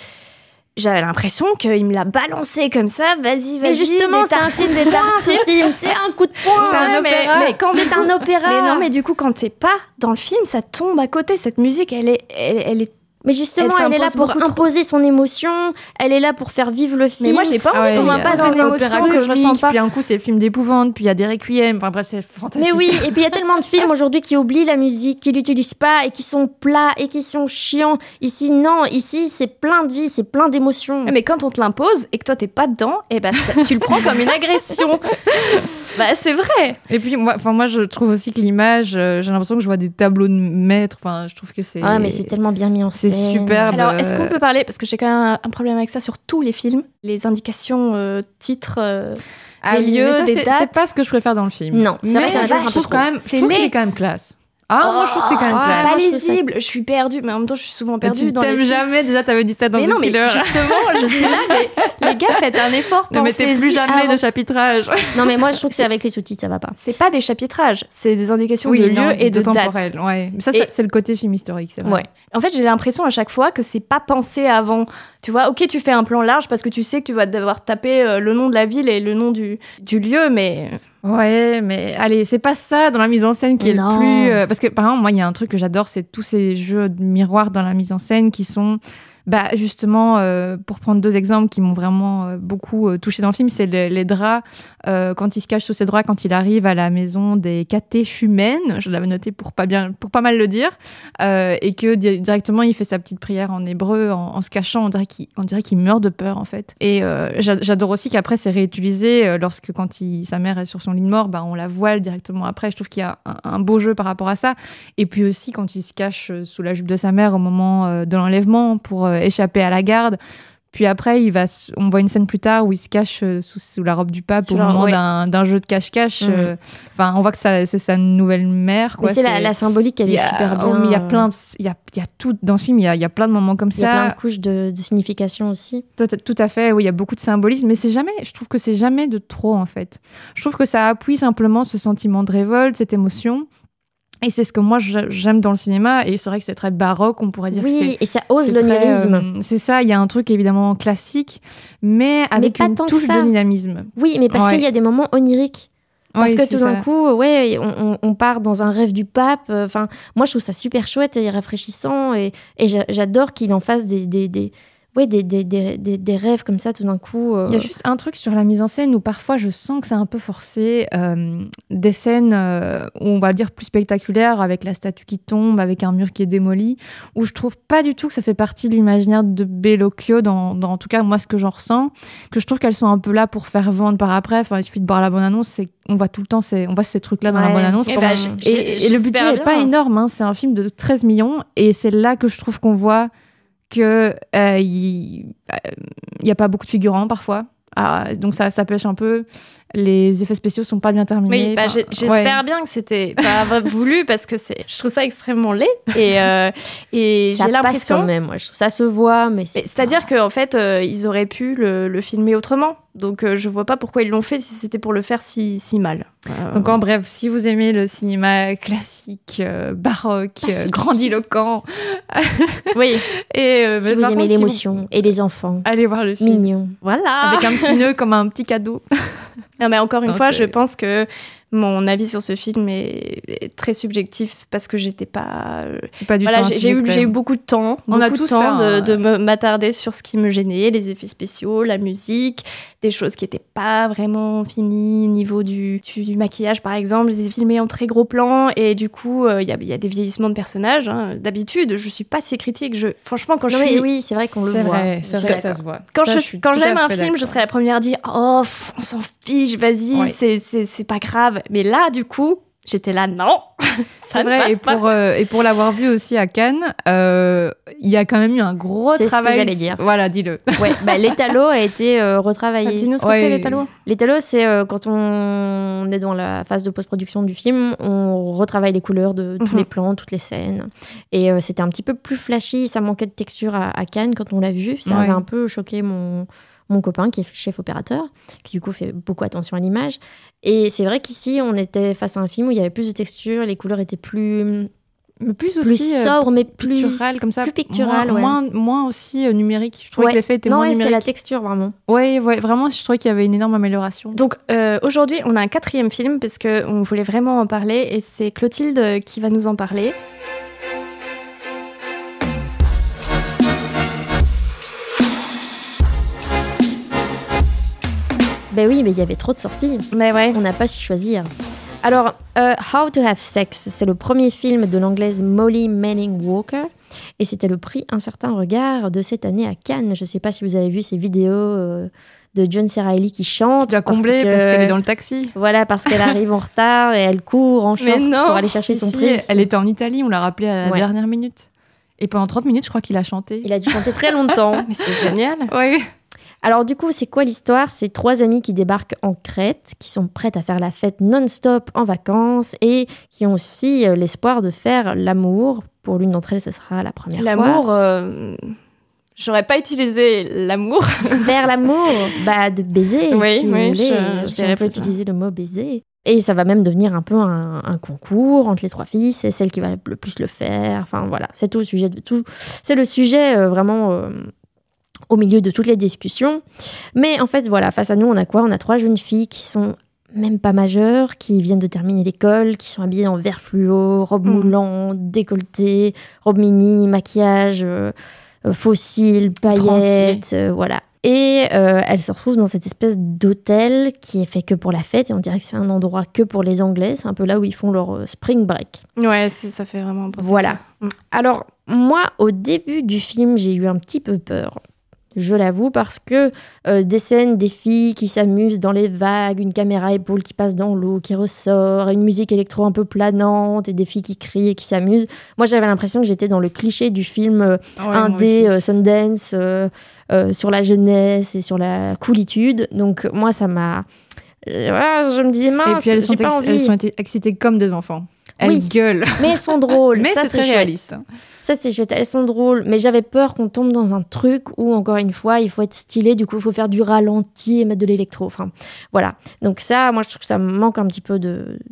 S4: j'avais l'impression qu'il me l'a balancé comme ça. Vas-y, vas-y.
S6: Mais justement, c'est un de
S4: des tartines.
S6: film. C'est un coup de poing.
S5: C'est un
S4: mais-
S5: opéra.
S4: mais quand-
S6: C'est un opéra.
S4: Mais non, mais du coup, quand t'es pas dans le film, ça tombe à côté. Cette musique, elle est, elle, elle est.
S6: Mais justement,
S4: Elle
S6: elle, est là pour imposer son émotion. Elle est là pour faire vivre le film.
S4: Mais moi, j'ai pas envie qu'on m'impose
S6: dans
S4: une
S6: un
S4: émotion que je ressens pas.
S5: Puis un coup, c'est le film d'épouvante, puis il y a des requiem. Enfin bref, c'est fantastique.
S6: Mais oui, et puis il y a tellement de films aujourd'hui qui oublient la musique, qui l'utilisent pas et qui sont plats et qui sont chiants. Ici, non, ici, c'est plein de vie, c'est plein d'émotions.
S4: Mais quand on te l'impose et que toi t'es pas dedans, et ben ça- tu le prends comme une agression. bah c'est vrai.
S5: Et puis moi, enfin moi, je trouve aussi que l'image, euh, j'ai l'impression que je vois des tableaux de maîtres. Enfin, je trouve que c'est.
S6: Ah, mais c'est tellement bien mis en
S5: C'est
S6: scène.
S5: superbe.
S4: Alors est-ce qu'on peut parler parce que j'ai quand même un, problème avec ça sur tous les films, les indications euh, titres. euh,
S5: Ah
S4: lieux, des
S5: c'est-
S4: dates?
S5: C'est pas ce que je préfère dans le film.
S6: Non, c'est vrai
S5: mais
S6: a
S5: je
S6: peu
S5: trouve quand même, je
S4: C'est
S5: trouve qu'il est quand même classe. Ah, moi je trouve que c'est quand même
S6: Ah,
S4: pas
S6: je
S4: lisible. Je suis perdue, mais en même temps je suis souvent
S5: Mais
S4: perdue
S5: tu
S4: dans les
S5: t'aimes jamais, déjà t'avais dit ça dans
S4: mais
S5: The
S4: non, mais justement, je suis là, mais les gars, faites un effort.
S5: Ne mettez plus jamais
S4: avant.
S5: de chapitrage.
S6: Non, mais moi, je trouve que c'est avec les sous-titres, ça va pas.
S4: C'est pas des chapitrages, c'est des indications de
S5: non,
S4: lieu et de, date.
S5: temporel. Ouais. Mais ça,
S4: Et-
S5: c'est le côté film historique, c'est vrai.
S6: Ouais.
S4: En fait, j'ai l'impression à chaque fois que c'est pas pensé avant. Tu vois, ok, tu fais un plan large parce que tu sais que tu vas devoir taper euh, le nom de la ville et le nom du, du lieu, mais
S5: Ouais, mais allez, c'est pas ça dans la mise en scène qui est
S6: Non.
S5: le plus. euh, parce que par exemple, moi, il y a un truc que j'adore, c'est tous ces jeux de miroirs dans la mise en scène qui sont. Bah, justement, euh, pour prendre deux exemples qui m'ont vraiment euh, beaucoup euh, touché dans le film, c'est le- les draps. quand il se cache sous ses draps, quand il arrive à la maison des catéchumènes, je l'avais noté pour pas, bien, pour pas mal le dire, et que di- directement il fait sa petite prière en hébreu en, se cachant, on dirait qu'il meurt de peur en fait. Et j'a- j'adore aussi qu'après c'est réutilisé lorsque quand il, sa mère est sur son lit de mort, bah, on la voile directement après. Je trouve qu'il y a un, beau jeu par rapport à ça. Et puis aussi quand il se cache sous la jupe de sa mère au moment de l'enlèvement pour euh, échapper à la garde. Puis après, il va, on voit une scène plus tard où il se cache euh, sous, sous la robe du pape au moment
S6: ouais.
S5: d'un jeu de cache-cache.
S6: Mhm.
S5: euh, Enfin, on voit que ça- c'est sa nouvelle mère. Quoi.
S6: Mais c'est la, la symbolique, elle est super
S5: oh,
S6: bien.
S5: mais il y a plein de, il y a, il y a tout dans ce film. Il y a, il y a plein de moments comme
S6: Il y a plein
S5: ça.
S6: de couches de, de signification aussi.
S5: Tout, tout à fait, oui, il y a beaucoup de symbolisme, mais c'est jamais, je trouve que c'est jamais de trop en fait. Je trouve que ça appuie simplement ce sentiment de révolte, cette émotion. Et c'est ce que moi j'aime dans le cinéma. Et c'est vrai que c'est très baroque, on pourrait dire
S6: Oui, et ça ose
S5: très,
S6: l'onirisme.
S5: euh, C'est ça, il y a un truc évidemment classique, mais avec
S6: pas
S5: une
S6: tant que
S5: touche
S6: ça.
S5: de dynamisme.
S6: Oui, mais parce
S5: Ouais.
S6: qu'il y a des moments oniriques. Parce
S5: Oui,
S6: que tout d'un coup, ouais, on, part dans un rêve du pape. Enfin, moi, je trouve ça super chouette et rafraîchissant. Et, et j'a- j'adore qu'il en fasse des, des, des, ouais, des, des, des, des- des rêves comme ça tout d'un coup. euh.
S5: Il y a juste un truc sur la mise en scène où parfois je sens que c'est un peu forcé. euh, des scènes euh, où on va dire plus spectaculaires avec la statue qui tombe, avec un mur qui est démoli, où je trouve pas du tout que ça fait partie de l'imaginaire de Bellocchio, dans, dans en tout cas moi ce que j'en ressens, que je trouve qu'elles sont un peu là pour faire vendre par après. Enfin, il suffit de voir la bonne annonce, c'est on voit tout le temps, c'est on voit ces trucs là dans la bonne annonce.
S4: Eh ben,
S6: et-
S5: le budget
S4: j'espère
S5: est pas énorme, hein, c'est un film de 13 millions, et c'est là que je trouve qu'on voit que euh, il n'y a pas beaucoup de figurants parfois. Ah, donc ça, ça pêche un peu. Les effets spéciaux sont pas bien terminés.
S4: Oui, bah, j'espère
S5: ouais.
S4: bien que c'était pas voulu parce que c'est, je trouve ça extrêmement laid et, euh, et j'ai l'impression.
S6: quand même. Moi, je trouve ça se voit, mais
S4: C'est-à-dire qu'en fait, euh, ils auraient pu le, le filmer autrement. Donc, euh, je vois pas pourquoi ils l'ont fait si c'était pour le faire si, si mal. Euh,
S5: Donc en bref, si vous aimez le cinéma classique, euh, baroque, euh, grandiloquent,
S4: oui,
S5: et euh,
S6: si vous aimez
S5: contre, si
S6: l'émotion et les enfants,
S5: allez voir le film
S6: mignon.
S4: voilà.
S5: avec un petit nœud comme un petit cadeau.
S4: Non, mais encore une
S5: Non,
S4: fois, je pense que mon avis sur ce film est, est très subjectif parce que j'étais pas. euh,
S5: pas du
S4: voilà, j'ai eu, eu beaucoup de temps.
S5: On a
S4: beaucoup
S5: tous
S4: de temps
S5: ça,
S4: de,
S5: hein.
S4: de me- m'attarder sur ce qui me gênait, les effets spéciaux, la musique, des choses qui n'étaient pas vraiment finies, niveau du, du maquillage par exemple, les filmés en très gros plan et du coup, euh, il y, a, il y a des vieillissements de personnages. hein. D'habitude, je suis pas si critique. Je, franchement, quand
S6: Non,
S4: je suis.
S6: oui, c'est vrai qu'on le voit.
S5: vrai,
S6: Je
S5: c'est vrai que ça se voit.
S4: Quand,
S5: Ça,
S4: je, j'aime un film, je serais la première à dire Oh, on s'en fiche, vas-y,
S5: Ouais.
S4: c'est pas grave. Mais là, du coup, j'étais là, non, ça
S5: C'est
S4: ne
S5: vrai,
S4: passe
S5: et
S4: pas.
S5: pour, euh, et pour l'avoir vu aussi à Cannes, euh, il y a quand même eu un gros
S6: C'est ce que
S5: travail.
S6: j'allais dire.
S5: Voilà, dis-le.
S6: Ouais, bah, l'étalo a été euh,
S4: Ah,
S6: retravaillé.
S4: Dis-nous ce que c'est, les talons.
S6: L'étalo, c'est euh, quand on est dans la phase de post-production du film, on retravaille les couleurs de tous
S4: Mhm.
S6: les plans, toutes les scènes. Et euh, c'était un petit peu plus flashy, ça manquait de texture à, à Cannes quand on l'a vu. Ça
S5: Ouais.
S6: avait un peu choqué mon, mon copain qui est chef opérateur, qui du coup fait beaucoup attention à l'image. Et c'est vrai qu'ici, on était face à un film où il y avait plus de texture, les couleurs étaient plus,
S5: Mais plus
S6: plus
S5: aussi euh,
S6: sobres, mais plus.
S5: pictural, comme ça.
S6: plus pictural,
S5: moins,
S6: ouais.
S5: moins, moins aussi euh, numérique. Je trouvais
S6: Ouais.
S5: que l'effet était
S6: Non,
S5: moins
S6: ouais, c'est la
S5: numérique.
S6: texture vraiment.
S5: Ouais, ouais, vraiment, je trouvais qu'il y avait une énorme amélioration.
S4: Donc euh, aujourd'hui, on a un quatrième film parce qu'on voulait vraiment en parler et c'est Clotilde qui va nous en parler.
S6: Ben oui, mais il y avait trop de sorties.
S4: Mais ouais.
S6: On n'a pas su choisir. Alors, euh, How to Have Sex, c'est le premier film de l'anglaise Molly Manning Walker. Et c'était le prix Un certain regard de cette année à Cannes. Je ne sais pas si vous avez vu ces vidéos euh, de John C. Reilly qui chante.
S5: Tu combler
S6: que-
S5: parce qu'elle est dans le taxi.
S6: Voilà, parce qu'elle arrive en retard et elle court en short
S4: non,
S6: pour aller chercher
S5: Si,
S6: son
S5: si,
S6: prix.
S5: Elle était en Italie, on l'a rappelé à la
S6: Ouais.
S5: dernière minute. Et pendant 30 minutes, je crois qu'il a chanté.
S6: Il a dû chanter très longtemps.
S4: Mais c'est génial.
S5: Ouais.
S6: Alors du coup, c'est quoi l'histoire? C'est trois amis qui débarquent en Crète, qui sont prêtes à faire la fête non-stop en vacances et qui ont aussi euh, l'espoir de faire l'amour. Pour l'une d'entre elles, ce sera la première fois.
S4: L'amour, euh, j'aurais pas utilisé l'amour.
S6: Faire l'amour, bah de baiser,
S4: Oui,
S6: si vous
S4: oui,
S6: voulez.
S4: je- je
S6: si
S4: dirais
S6: on peut
S4: plutôt.
S6: utiliser le mot baiser. Et ça va même devenir un peu un, un concours entre les trois filles. C'est celle qui va le plus le faire. Enfin voilà, c'est tout le sujet de tout. C'est le sujet euh, vraiment euh, au milieu de toutes les discussions. Mais en fait, voilà, face à nous, on a quoi? On a trois jeunes filles qui sont même pas majeures, qui viennent de terminer l'école, qui sont habillées en vert fluo, robe
S4: Mm.
S6: moulante, décolleté, robe mini, maquillage euh, euh, fossile, paillettes, euh, voilà. Et euh, elles se retrouvent dans cette espèce d'hôtel qui est fait que pour la fête. Et on dirait que c'est un endroit que pour les Anglais. C'est un peu là où ils font leur spring break.
S4: Ouais, ça fait vraiment penser à
S6: Voilà.
S4: ça. Mm.
S6: Alors, moi, au début du film, j'ai eu un petit peu peur. Je l'avoue parce que euh, des scènes, des filles qui s'amusent dans les vagues, une caméra épaule qui passe dans l'eau, qui ressort, une musique électro un peu planante et des filles qui crient et qui s'amusent. Moi, j'avais l'impression que j'étais dans le cliché du film euh,
S5: Ouais,
S6: indé euh, Sundance euh, sur la jeunesse et sur la coolitude. Donc moi, ça m'a... voilà, je me disais,
S5: Et
S6: mince,
S5: puis elles sont,
S6: pas envie.
S5: elles sont excitées comme des enfants. Elles
S6: Oui.
S5: gueulent.
S6: Mais elles sont drôles.
S5: Mais
S6: Ça,
S5: c'est très
S6: chouette.
S5: réaliste.
S6: Ça, c'est chouette. Elles sont drôles. Mais j'avais peur qu'on tombe dans un truc où, encore une fois, il faut être stylé. Du coup, il faut faire du ralenti et mettre de l'électro. Enfin, voilà. Donc, ça, moi, je trouve que ça me manque un petit peu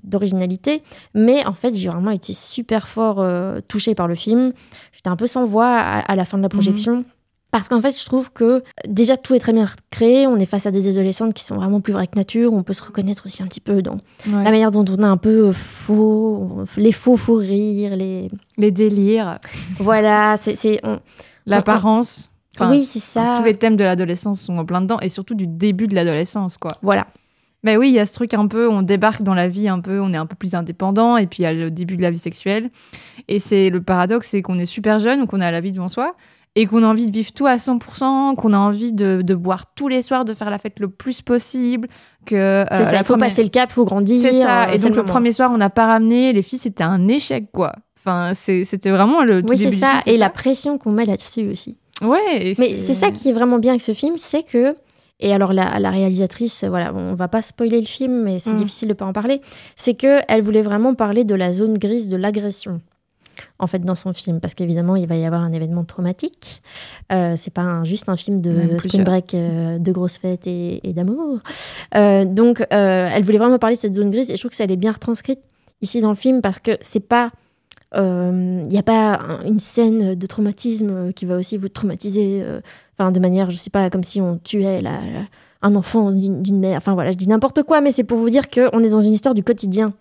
S6: d'originalité. Mais en fait, j'ai vraiment été super fort euh, touchée par le film. J'étais un peu sans voix à, à la fin de la projection. Parce qu'en fait, je trouve que déjà tout est très bien créé. On est face à des adolescentes qui sont vraiment plus vraies que nature. On peut se reconnaître aussi un petit peu dans
S5: Ouais.
S6: la manière dont on est un peu euh, faux, les faux faux rires, les
S5: Les délires,
S6: voilà, c'est
S5: l'apparence. Enfin,
S6: oui, c'est ça.
S5: Tous les thèmes de l'adolescence sont en plein dedans et surtout du début de l'adolescence, quoi.
S6: Voilà.
S5: Mais oui, il y a ce truc un peu, on débarque dans la vie un peu, on est un peu plus indépendant, et puis il y a le début de la vie sexuelle. Et c'est le paradoxe, c'est qu'on est super jeune, donc on a la vie devant soi, et qu'on a envie de vivre tout à 100%, qu'on a envie de, de boire tous les soirs, de faire la fête le plus possible, que... euh,
S6: C'est ça, il faut
S5: première-
S6: passer le cap, il faut grandir.
S5: C'est ça,
S6: euh,
S5: et
S6: c'est
S5: donc le, premier soir, on n'a pas ramené, les filles, c'était un échec, quoi. Enfin, c'était vraiment le tout
S6: Oui, c'est ça,
S5: film,
S6: et la pression qu'on met là-dessus aussi.
S5: Ouais,
S6: Mais c'est ça qui est vraiment bien avec ce film, c'est que et alors la, la réalisatrice, voilà, on va pas spoiler le film, mais c'est
S4: Mm.
S6: difficile de pas en parler. C'est que elle voulait vraiment parler de la zone grise de l'agression. En fait, dans son film, parce qu'évidemment, il va y avoir un événement traumatique. Euh, c'est pas un- juste un film de spring break, euh, de grosses fêtes et, et d'amour. Euh, donc, euh, elle voulait vraiment parler de cette zone grise, et je trouve que ça elle est bien retranscrite ici dans le film parce que c'est pas il n'y a pas un- une scène de traumatisme qui va aussi vous traumatiser, enfin de manière, je sais pas, comme si on tuait la- la- un enfant d'une d'une mère. Enfin voilà, je dis n'importe quoi, mais c'est pour vous dire qu'on est dans une histoire du quotidien.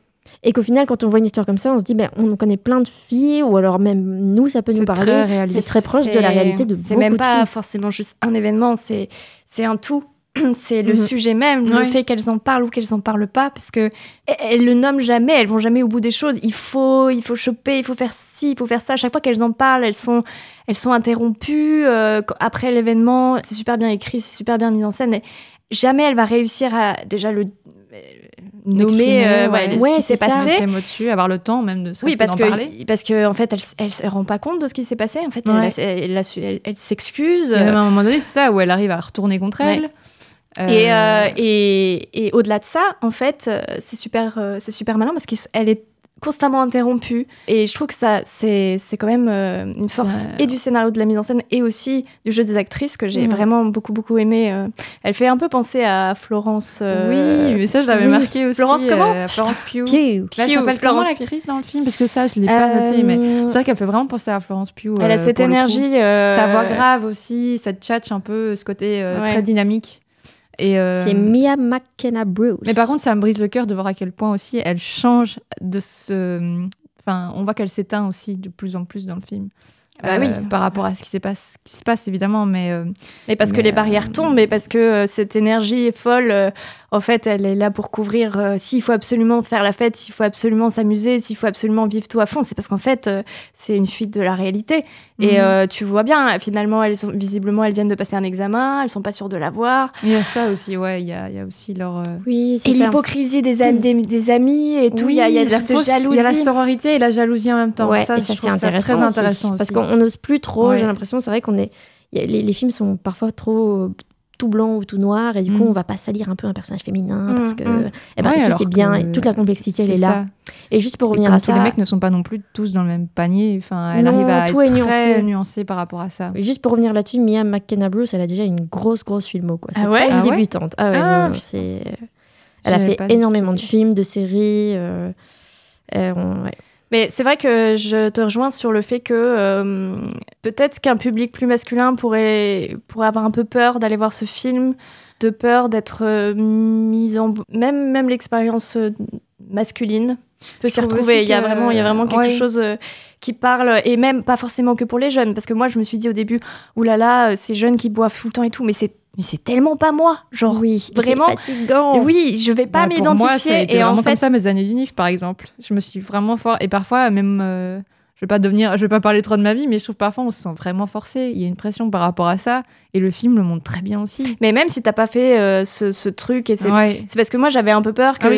S6: Et qu'au final, quand on voit une histoire comme ça, on se dit, ben, on connaît plein de filles, ou alors même nous, ça peut nous
S5: C'est
S6: parler. C'est très proche de la
S4: C'est-
S6: réalité de
S4: C'est
S6: beaucoup
S4: même
S6: de
S4: pas
S6: filles.
S4: forcément juste un événement, c'est c'est un tout. C'est le
S6: Mhm.
S4: sujet même,
S5: Ouais.
S4: le fait qu'elles en parlent ou qu'elles en parlent pas, parce que e- elles le nomment jamais, elles vont jamais au bout des choses. Il faut, il faut choper, il faut faire ci, il faut faire ça. À chaque fois qu'elles en parlent, elles sont, elles sont interrompues. euh, après l'événement, c'est super bien écrit, c'est super bien mis en scène. Et jamais elle va réussir à déjà le nommer euh,
S5: ouais.
S4: ouais,
S6: Ouais,
S4: ce qui
S6: c'est
S4: s'est
S6: ça.
S4: passé.
S5: thème au-dessus, avoir le temps même de
S4: Oui, parce
S5: parler.
S4: que, parce que en fait, elle, elle se rend pas compte de ce qui s'est passé. En fait, elle,
S5: Ouais.
S4: elle, elle- elle s'excuse.
S5: À un moment donné, c'est ça, où elle arrive à retourner contre
S4: Ouais.
S5: elle.
S4: Et,
S5: Euh,
S4: euh, et, et au-delà de ça, en fait, c'est super, euh, c'est super malin parce qu'elle est constamment interrompue. Et je trouve que ça, c'est, c'est quand même euh, une force
S5: Ça-
S4: et du scénario de la mise en scène et aussi du jeu des actrices que j'ai
S6: Mhm.
S4: vraiment beaucoup, beaucoup aimé. euh. Elle fait un peu penser à Florence. euh,
S5: Oui, mais ça, je l'avais
S6: oui.
S5: marqué aussi.
S4: Florence comment
S5: euh, Florence Pugh.
S6: Pugh.
S5: Là, elle
S4: Pugh,
S5: comment
S4: Florence Pugh.
S5: l'actrice dans le film Parce que ça, je l'ai pas noté, mais c'est vrai qu'elle fait vraiment penser à Florence Pugh.
S4: Elle a cette énergie. euh,
S5: Sa voix grave aussi, cette tchatch un peu, ce côté euh,
S4: Ouais.
S5: très dynamique. Et, euh,
S6: C'est Mia McKenna Bruce.
S5: Mais par contre, ça me brise le cœur de voir à quel point aussi elle change de ce. Enfin, on voit qu'elle s'éteint aussi de plus en plus dans le film.
S4: Bah oui.
S5: Par rapport à ce qui, s'est pas- ce qui se passe, évidemment, mais. euh,
S4: Et parce que
S5: Mais,
S4: les barrières
S5: euh,
S4: tombent, et parce que euh, cette énergie est folle, euh, en fait, elle est là pour couvrir euh, s'il faut absolument faire la fête, s'il faut absolument s'amuser, s'il faut absolument vivre tout à fond. C'est parce qu'en fait, euh, c'est une fuite de la réalité. Et
S5: Mhm.
S4: euh, tu vois bien, finalement, elles sont, visiblement, elles viennent de passer un examen, elles sont pas sûres de l'avoir.
S5: Il y a ça aussi, ouais, il y a, il y a aussi leur. euh,
S6: Oui, c'est
S4: Et
S6: ça.
S4: l'hypocrisie des, am- des, des amis et tout, il y a, il y a
S5: la
S4: toute
S5: fausse-
S4: jalousie.
S5: Il y a la sororité et la jalousie en même temps.
S6: Ouais,
S5: ça,
S6: c'est
S5: ça
S6: intéressant.
S5: très intéressant aussi.
S6: Parce qu'on n'ose plus trop,
S5: Ouais.
S6: j'ai l'impression, c'est vrai qu'on est. Les, les films sont parfois trop euh, tout blanc ou tout noir, et du coup,
S5: Mm.
S6: on va pas salir un peu un personnage féminin,
S4: Mm,
S6: parce que.
S4: mm.
S6: Eh ben,
S5: Ouais,
S6: c'est bien, et toute la complexité, elle est
S5: C'est
S6: là.
S5: ça.
S6: Et juste pour
S5: Et
S6: revenir à
S5: tous
S6: ça.
S5: les mecs ne sont pas non plus tous dans le même panier. Enfin, elle
S6: Non,
S5: arrive à
S6: tout
S5: être
S6: est
S5: très
S6: nuancé.
S5: nuancée par rapport à ça.
S6: Juste pour revenir là-dessus, Mia McKenna Bruce, elle a déjà une grosse, grosse filmo. Quoi. C'est
S4: Ah ouais?
S6: pas une
S5: Ah ouais?
S6: débutante. Ah ouais,
S4: Ah,
S6: non, c'est... Elle a fait énormément de films, de séries. euh, euh, on- ouais.
S4: Mais c'est vrai que je te rejoins sur le fait que euh, peut-être qu'un public plus masculin pourrait, pourrait avoir un peu peur d'aller voir ce film, de peur d'être euh, mis en... Même, même l'expérience euh, masculine peut s'y
S5: trouve
S4: retrouver. Il y, a vraiment, il y a vraiment quelque
S5: ouais.
S4: chose qui parle, et même pas forcément que pour les jeunes, parce que moi je me suis dit au début, oulala, euh, ces jeunes qui boivent tout le temps et tout, mais c'est mais c'est tellement pas moi, genre...
S6: oui,
S4: vraiment-
S6: c'est fatigant.
S4: Oui, je vais pas
S5: Bah,
S4: m'identifier et en
S5: vraiment
S4: fait
S5: comme ça mes années d'unif, par exemple. Je me suis vraiment fort et parfois même, euh, je vais pas devenir, je vais pas parler trop de ma vie, mais je trouve parfois on se sent vraiment forcé. Il y a une pression par rapport à ça, et le film le montre très bien aussi.
S4: Mais même si t'as pas fait euh, ce, ce truc, et c'est
S5: Ouais.
S4: parce que moi j'avais un peu peur que,
S5: Ah oui,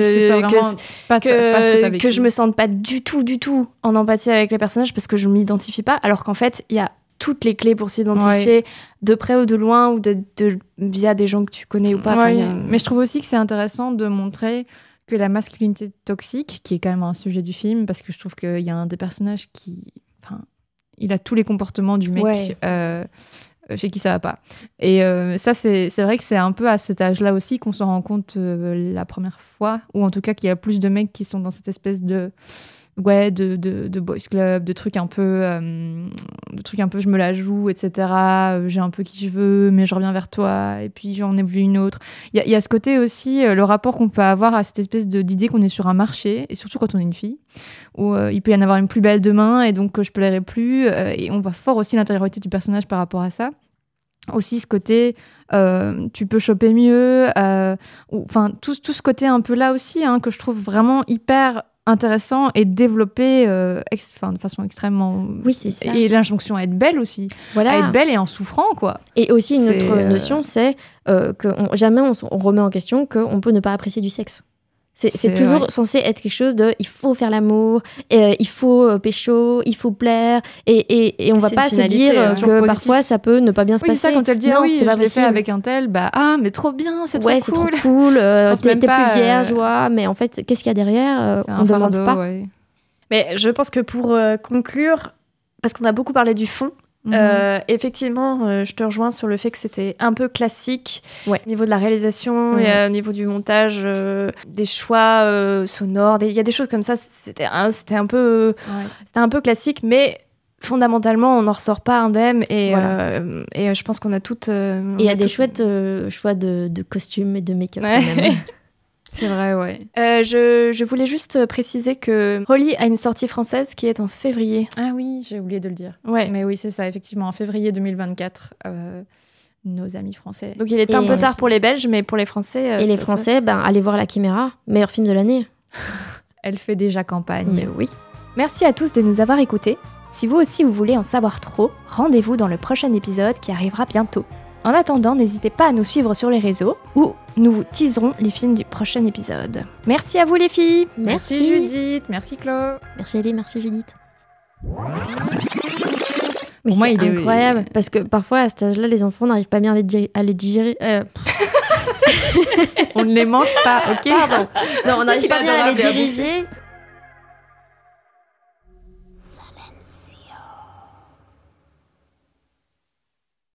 S5: pas, que
S4: je me sente pas du tout, du tout en empathie avec les personnages parce que je m'identifie pas, alors qu'en fait, il y a toutes les clés pour s'identifier de près ou de loin ou de, de- via des gens que tu connais ou pas.
S5: Ouais,
S4: a-
S5: Mais je trouve aussi que c'est intéressant de montrer que la masculinité toxique, qui est quand même un sujet du film, parce que je trouve qu'il y a un des personnages qui. Enfin, il a tous les comportements du mec
S6: Ouais.
S5: euh, chez qui ça va pas. Et euh, ça, c'est c'est vrai que c'est un peu à cet âge-là aussi qu'on s'en rend compte euh, la première fois, ou en tout cas qu'il y a plus de mecs qui sont dans cette espèce de. Ouais, de, de, boys club, de trucs un peu. euh, de trucs un peu je me la joue, etc. Euh, J'ai un peu qui je veux, mais je reviens vers toi, et puis j'en ai vu une autre. Il y, y a ce côté aussi, euh, le rapport qu'on peut avoir à cette espèce d'idée qu'on est sur un marché, et surtout quand on est une fille, où il peut y en avoir une plus belle demain, et donc euh, je plairai plus. et on voit fort aussi l'intériorité du personnage par rapport à ça. Aussi ce côté, tu peux choper mieux, enfin tout, tout ce côté un peu là aussi, hein, que je trouve vraiment hyper intéressant et développé euh, ex- de façon extrêmement...
S6: Oui, c'est ça.
S5: Et l'injonction à être belle aussi, à
S6: Voilà.
S5: être belle et en souffrant, quoi.
S6: Et aussi une autre
S5: euh,
S6: notion, c'est euh, que on- jamais on remet en question qu'on peut ne pas apprécier du sexe. C'est c'est
S5: C'est
S6: toujours
S5: vrai.
S6: censé être quelque chose de il faut faire l'amour, euh, il faut euh, pécho, il faut plaire, et, et, et on va
S4: C'est
S6: pas se dire euh,
S4: euh,
S6: que
S5: positif.
S6: parfois ça peut ne pas bien se
S5: Oui, c'est
S6: passer.
S5: ça, quand elle dit
S6: non,
S5: ah oui,
S6: c'est pas
S5: je l'ai fait
S6: possible.
S5: avec un tel, bah ah, mais trop bien, c'est trop
S6: ouais,
S5: cool.
S6: c'est trop cool, euh, t'es plus vierge,
S5: euh,
S6: ouais, mais en fait, qu'est-ce qu'il y a derrière euh,
S5: C'est
S6: On ne demande
S5: fardeau,
S6: pas.
S5: ouais.
S4: Mais je pense que pour euh, conclure, parce qu'on a beaucoup parlé du fond,
S5: Mhm.
S4: euh, effectivement, euh, je te rejoins sur le fait que c'était un peu classique
S6: Ouais.
S4: au niveau de la réalisation
S6: Mhm.
S4: et euh, au niveau du montage, euh, des choix euh, sonores, il y a des choses comme ça. C'était un, c'était un peu,
S5: Ouais.
S4: c'était un peu classique, mais fondamentalement, on n'en ressort pas indemne et,
S6: Voilà.
S4: euh, et je pense qu'on a toutes. euh,
S6: Et il y a des
S4: toutes-
S6: chouettes euh, choix de, de costumes et de make-up
S4: Ouais.
S6: quand même.
S5: C'est vrai, ouais.
S4: Euh, je, je voulais juste préciser que Holly a une sortie française qui est en février.
S5: Ah oui, j'ai oublié de le dire.
S4: Ouais.
S5: Mais oui, c'est ça, effectivement, en février 2024, euh, nos amis français.
S4: Donc il est un peu tard pour les Belges, mais pour les Français. euh,
S6: et les
S4: ça- ça-
S6: Français, ben, allez voir La Chiméra, meilleur film de l'année.
S5: Elle fait déjà campagne.
S6: Mais oui.
S4: Merci à tous de nous avoir écoutés. Si vous aussi vous voulez en savoir trop, rendez-vous dans le prochain épisode qui arrivera bientôt. En attendant, n'hésitez pas à nous suivre sur les réseaux où nous vous teaserons les films du prochain épisode. Merci à vous les filles
S5: Merci Judith, merci Chloé.
S6: Merci Ellie, merci Judith. Mais
S5: Pour moi,
S6: c'est
S5: il est-
S6: incroyable parce que parfois à cet âge-là, les enfants n'arrivent pas bien à les, di- à les digérer. euh,
S5: On ne les mange pas, ok
S6: pardon. Non, on n'arrive pas bien à les diriger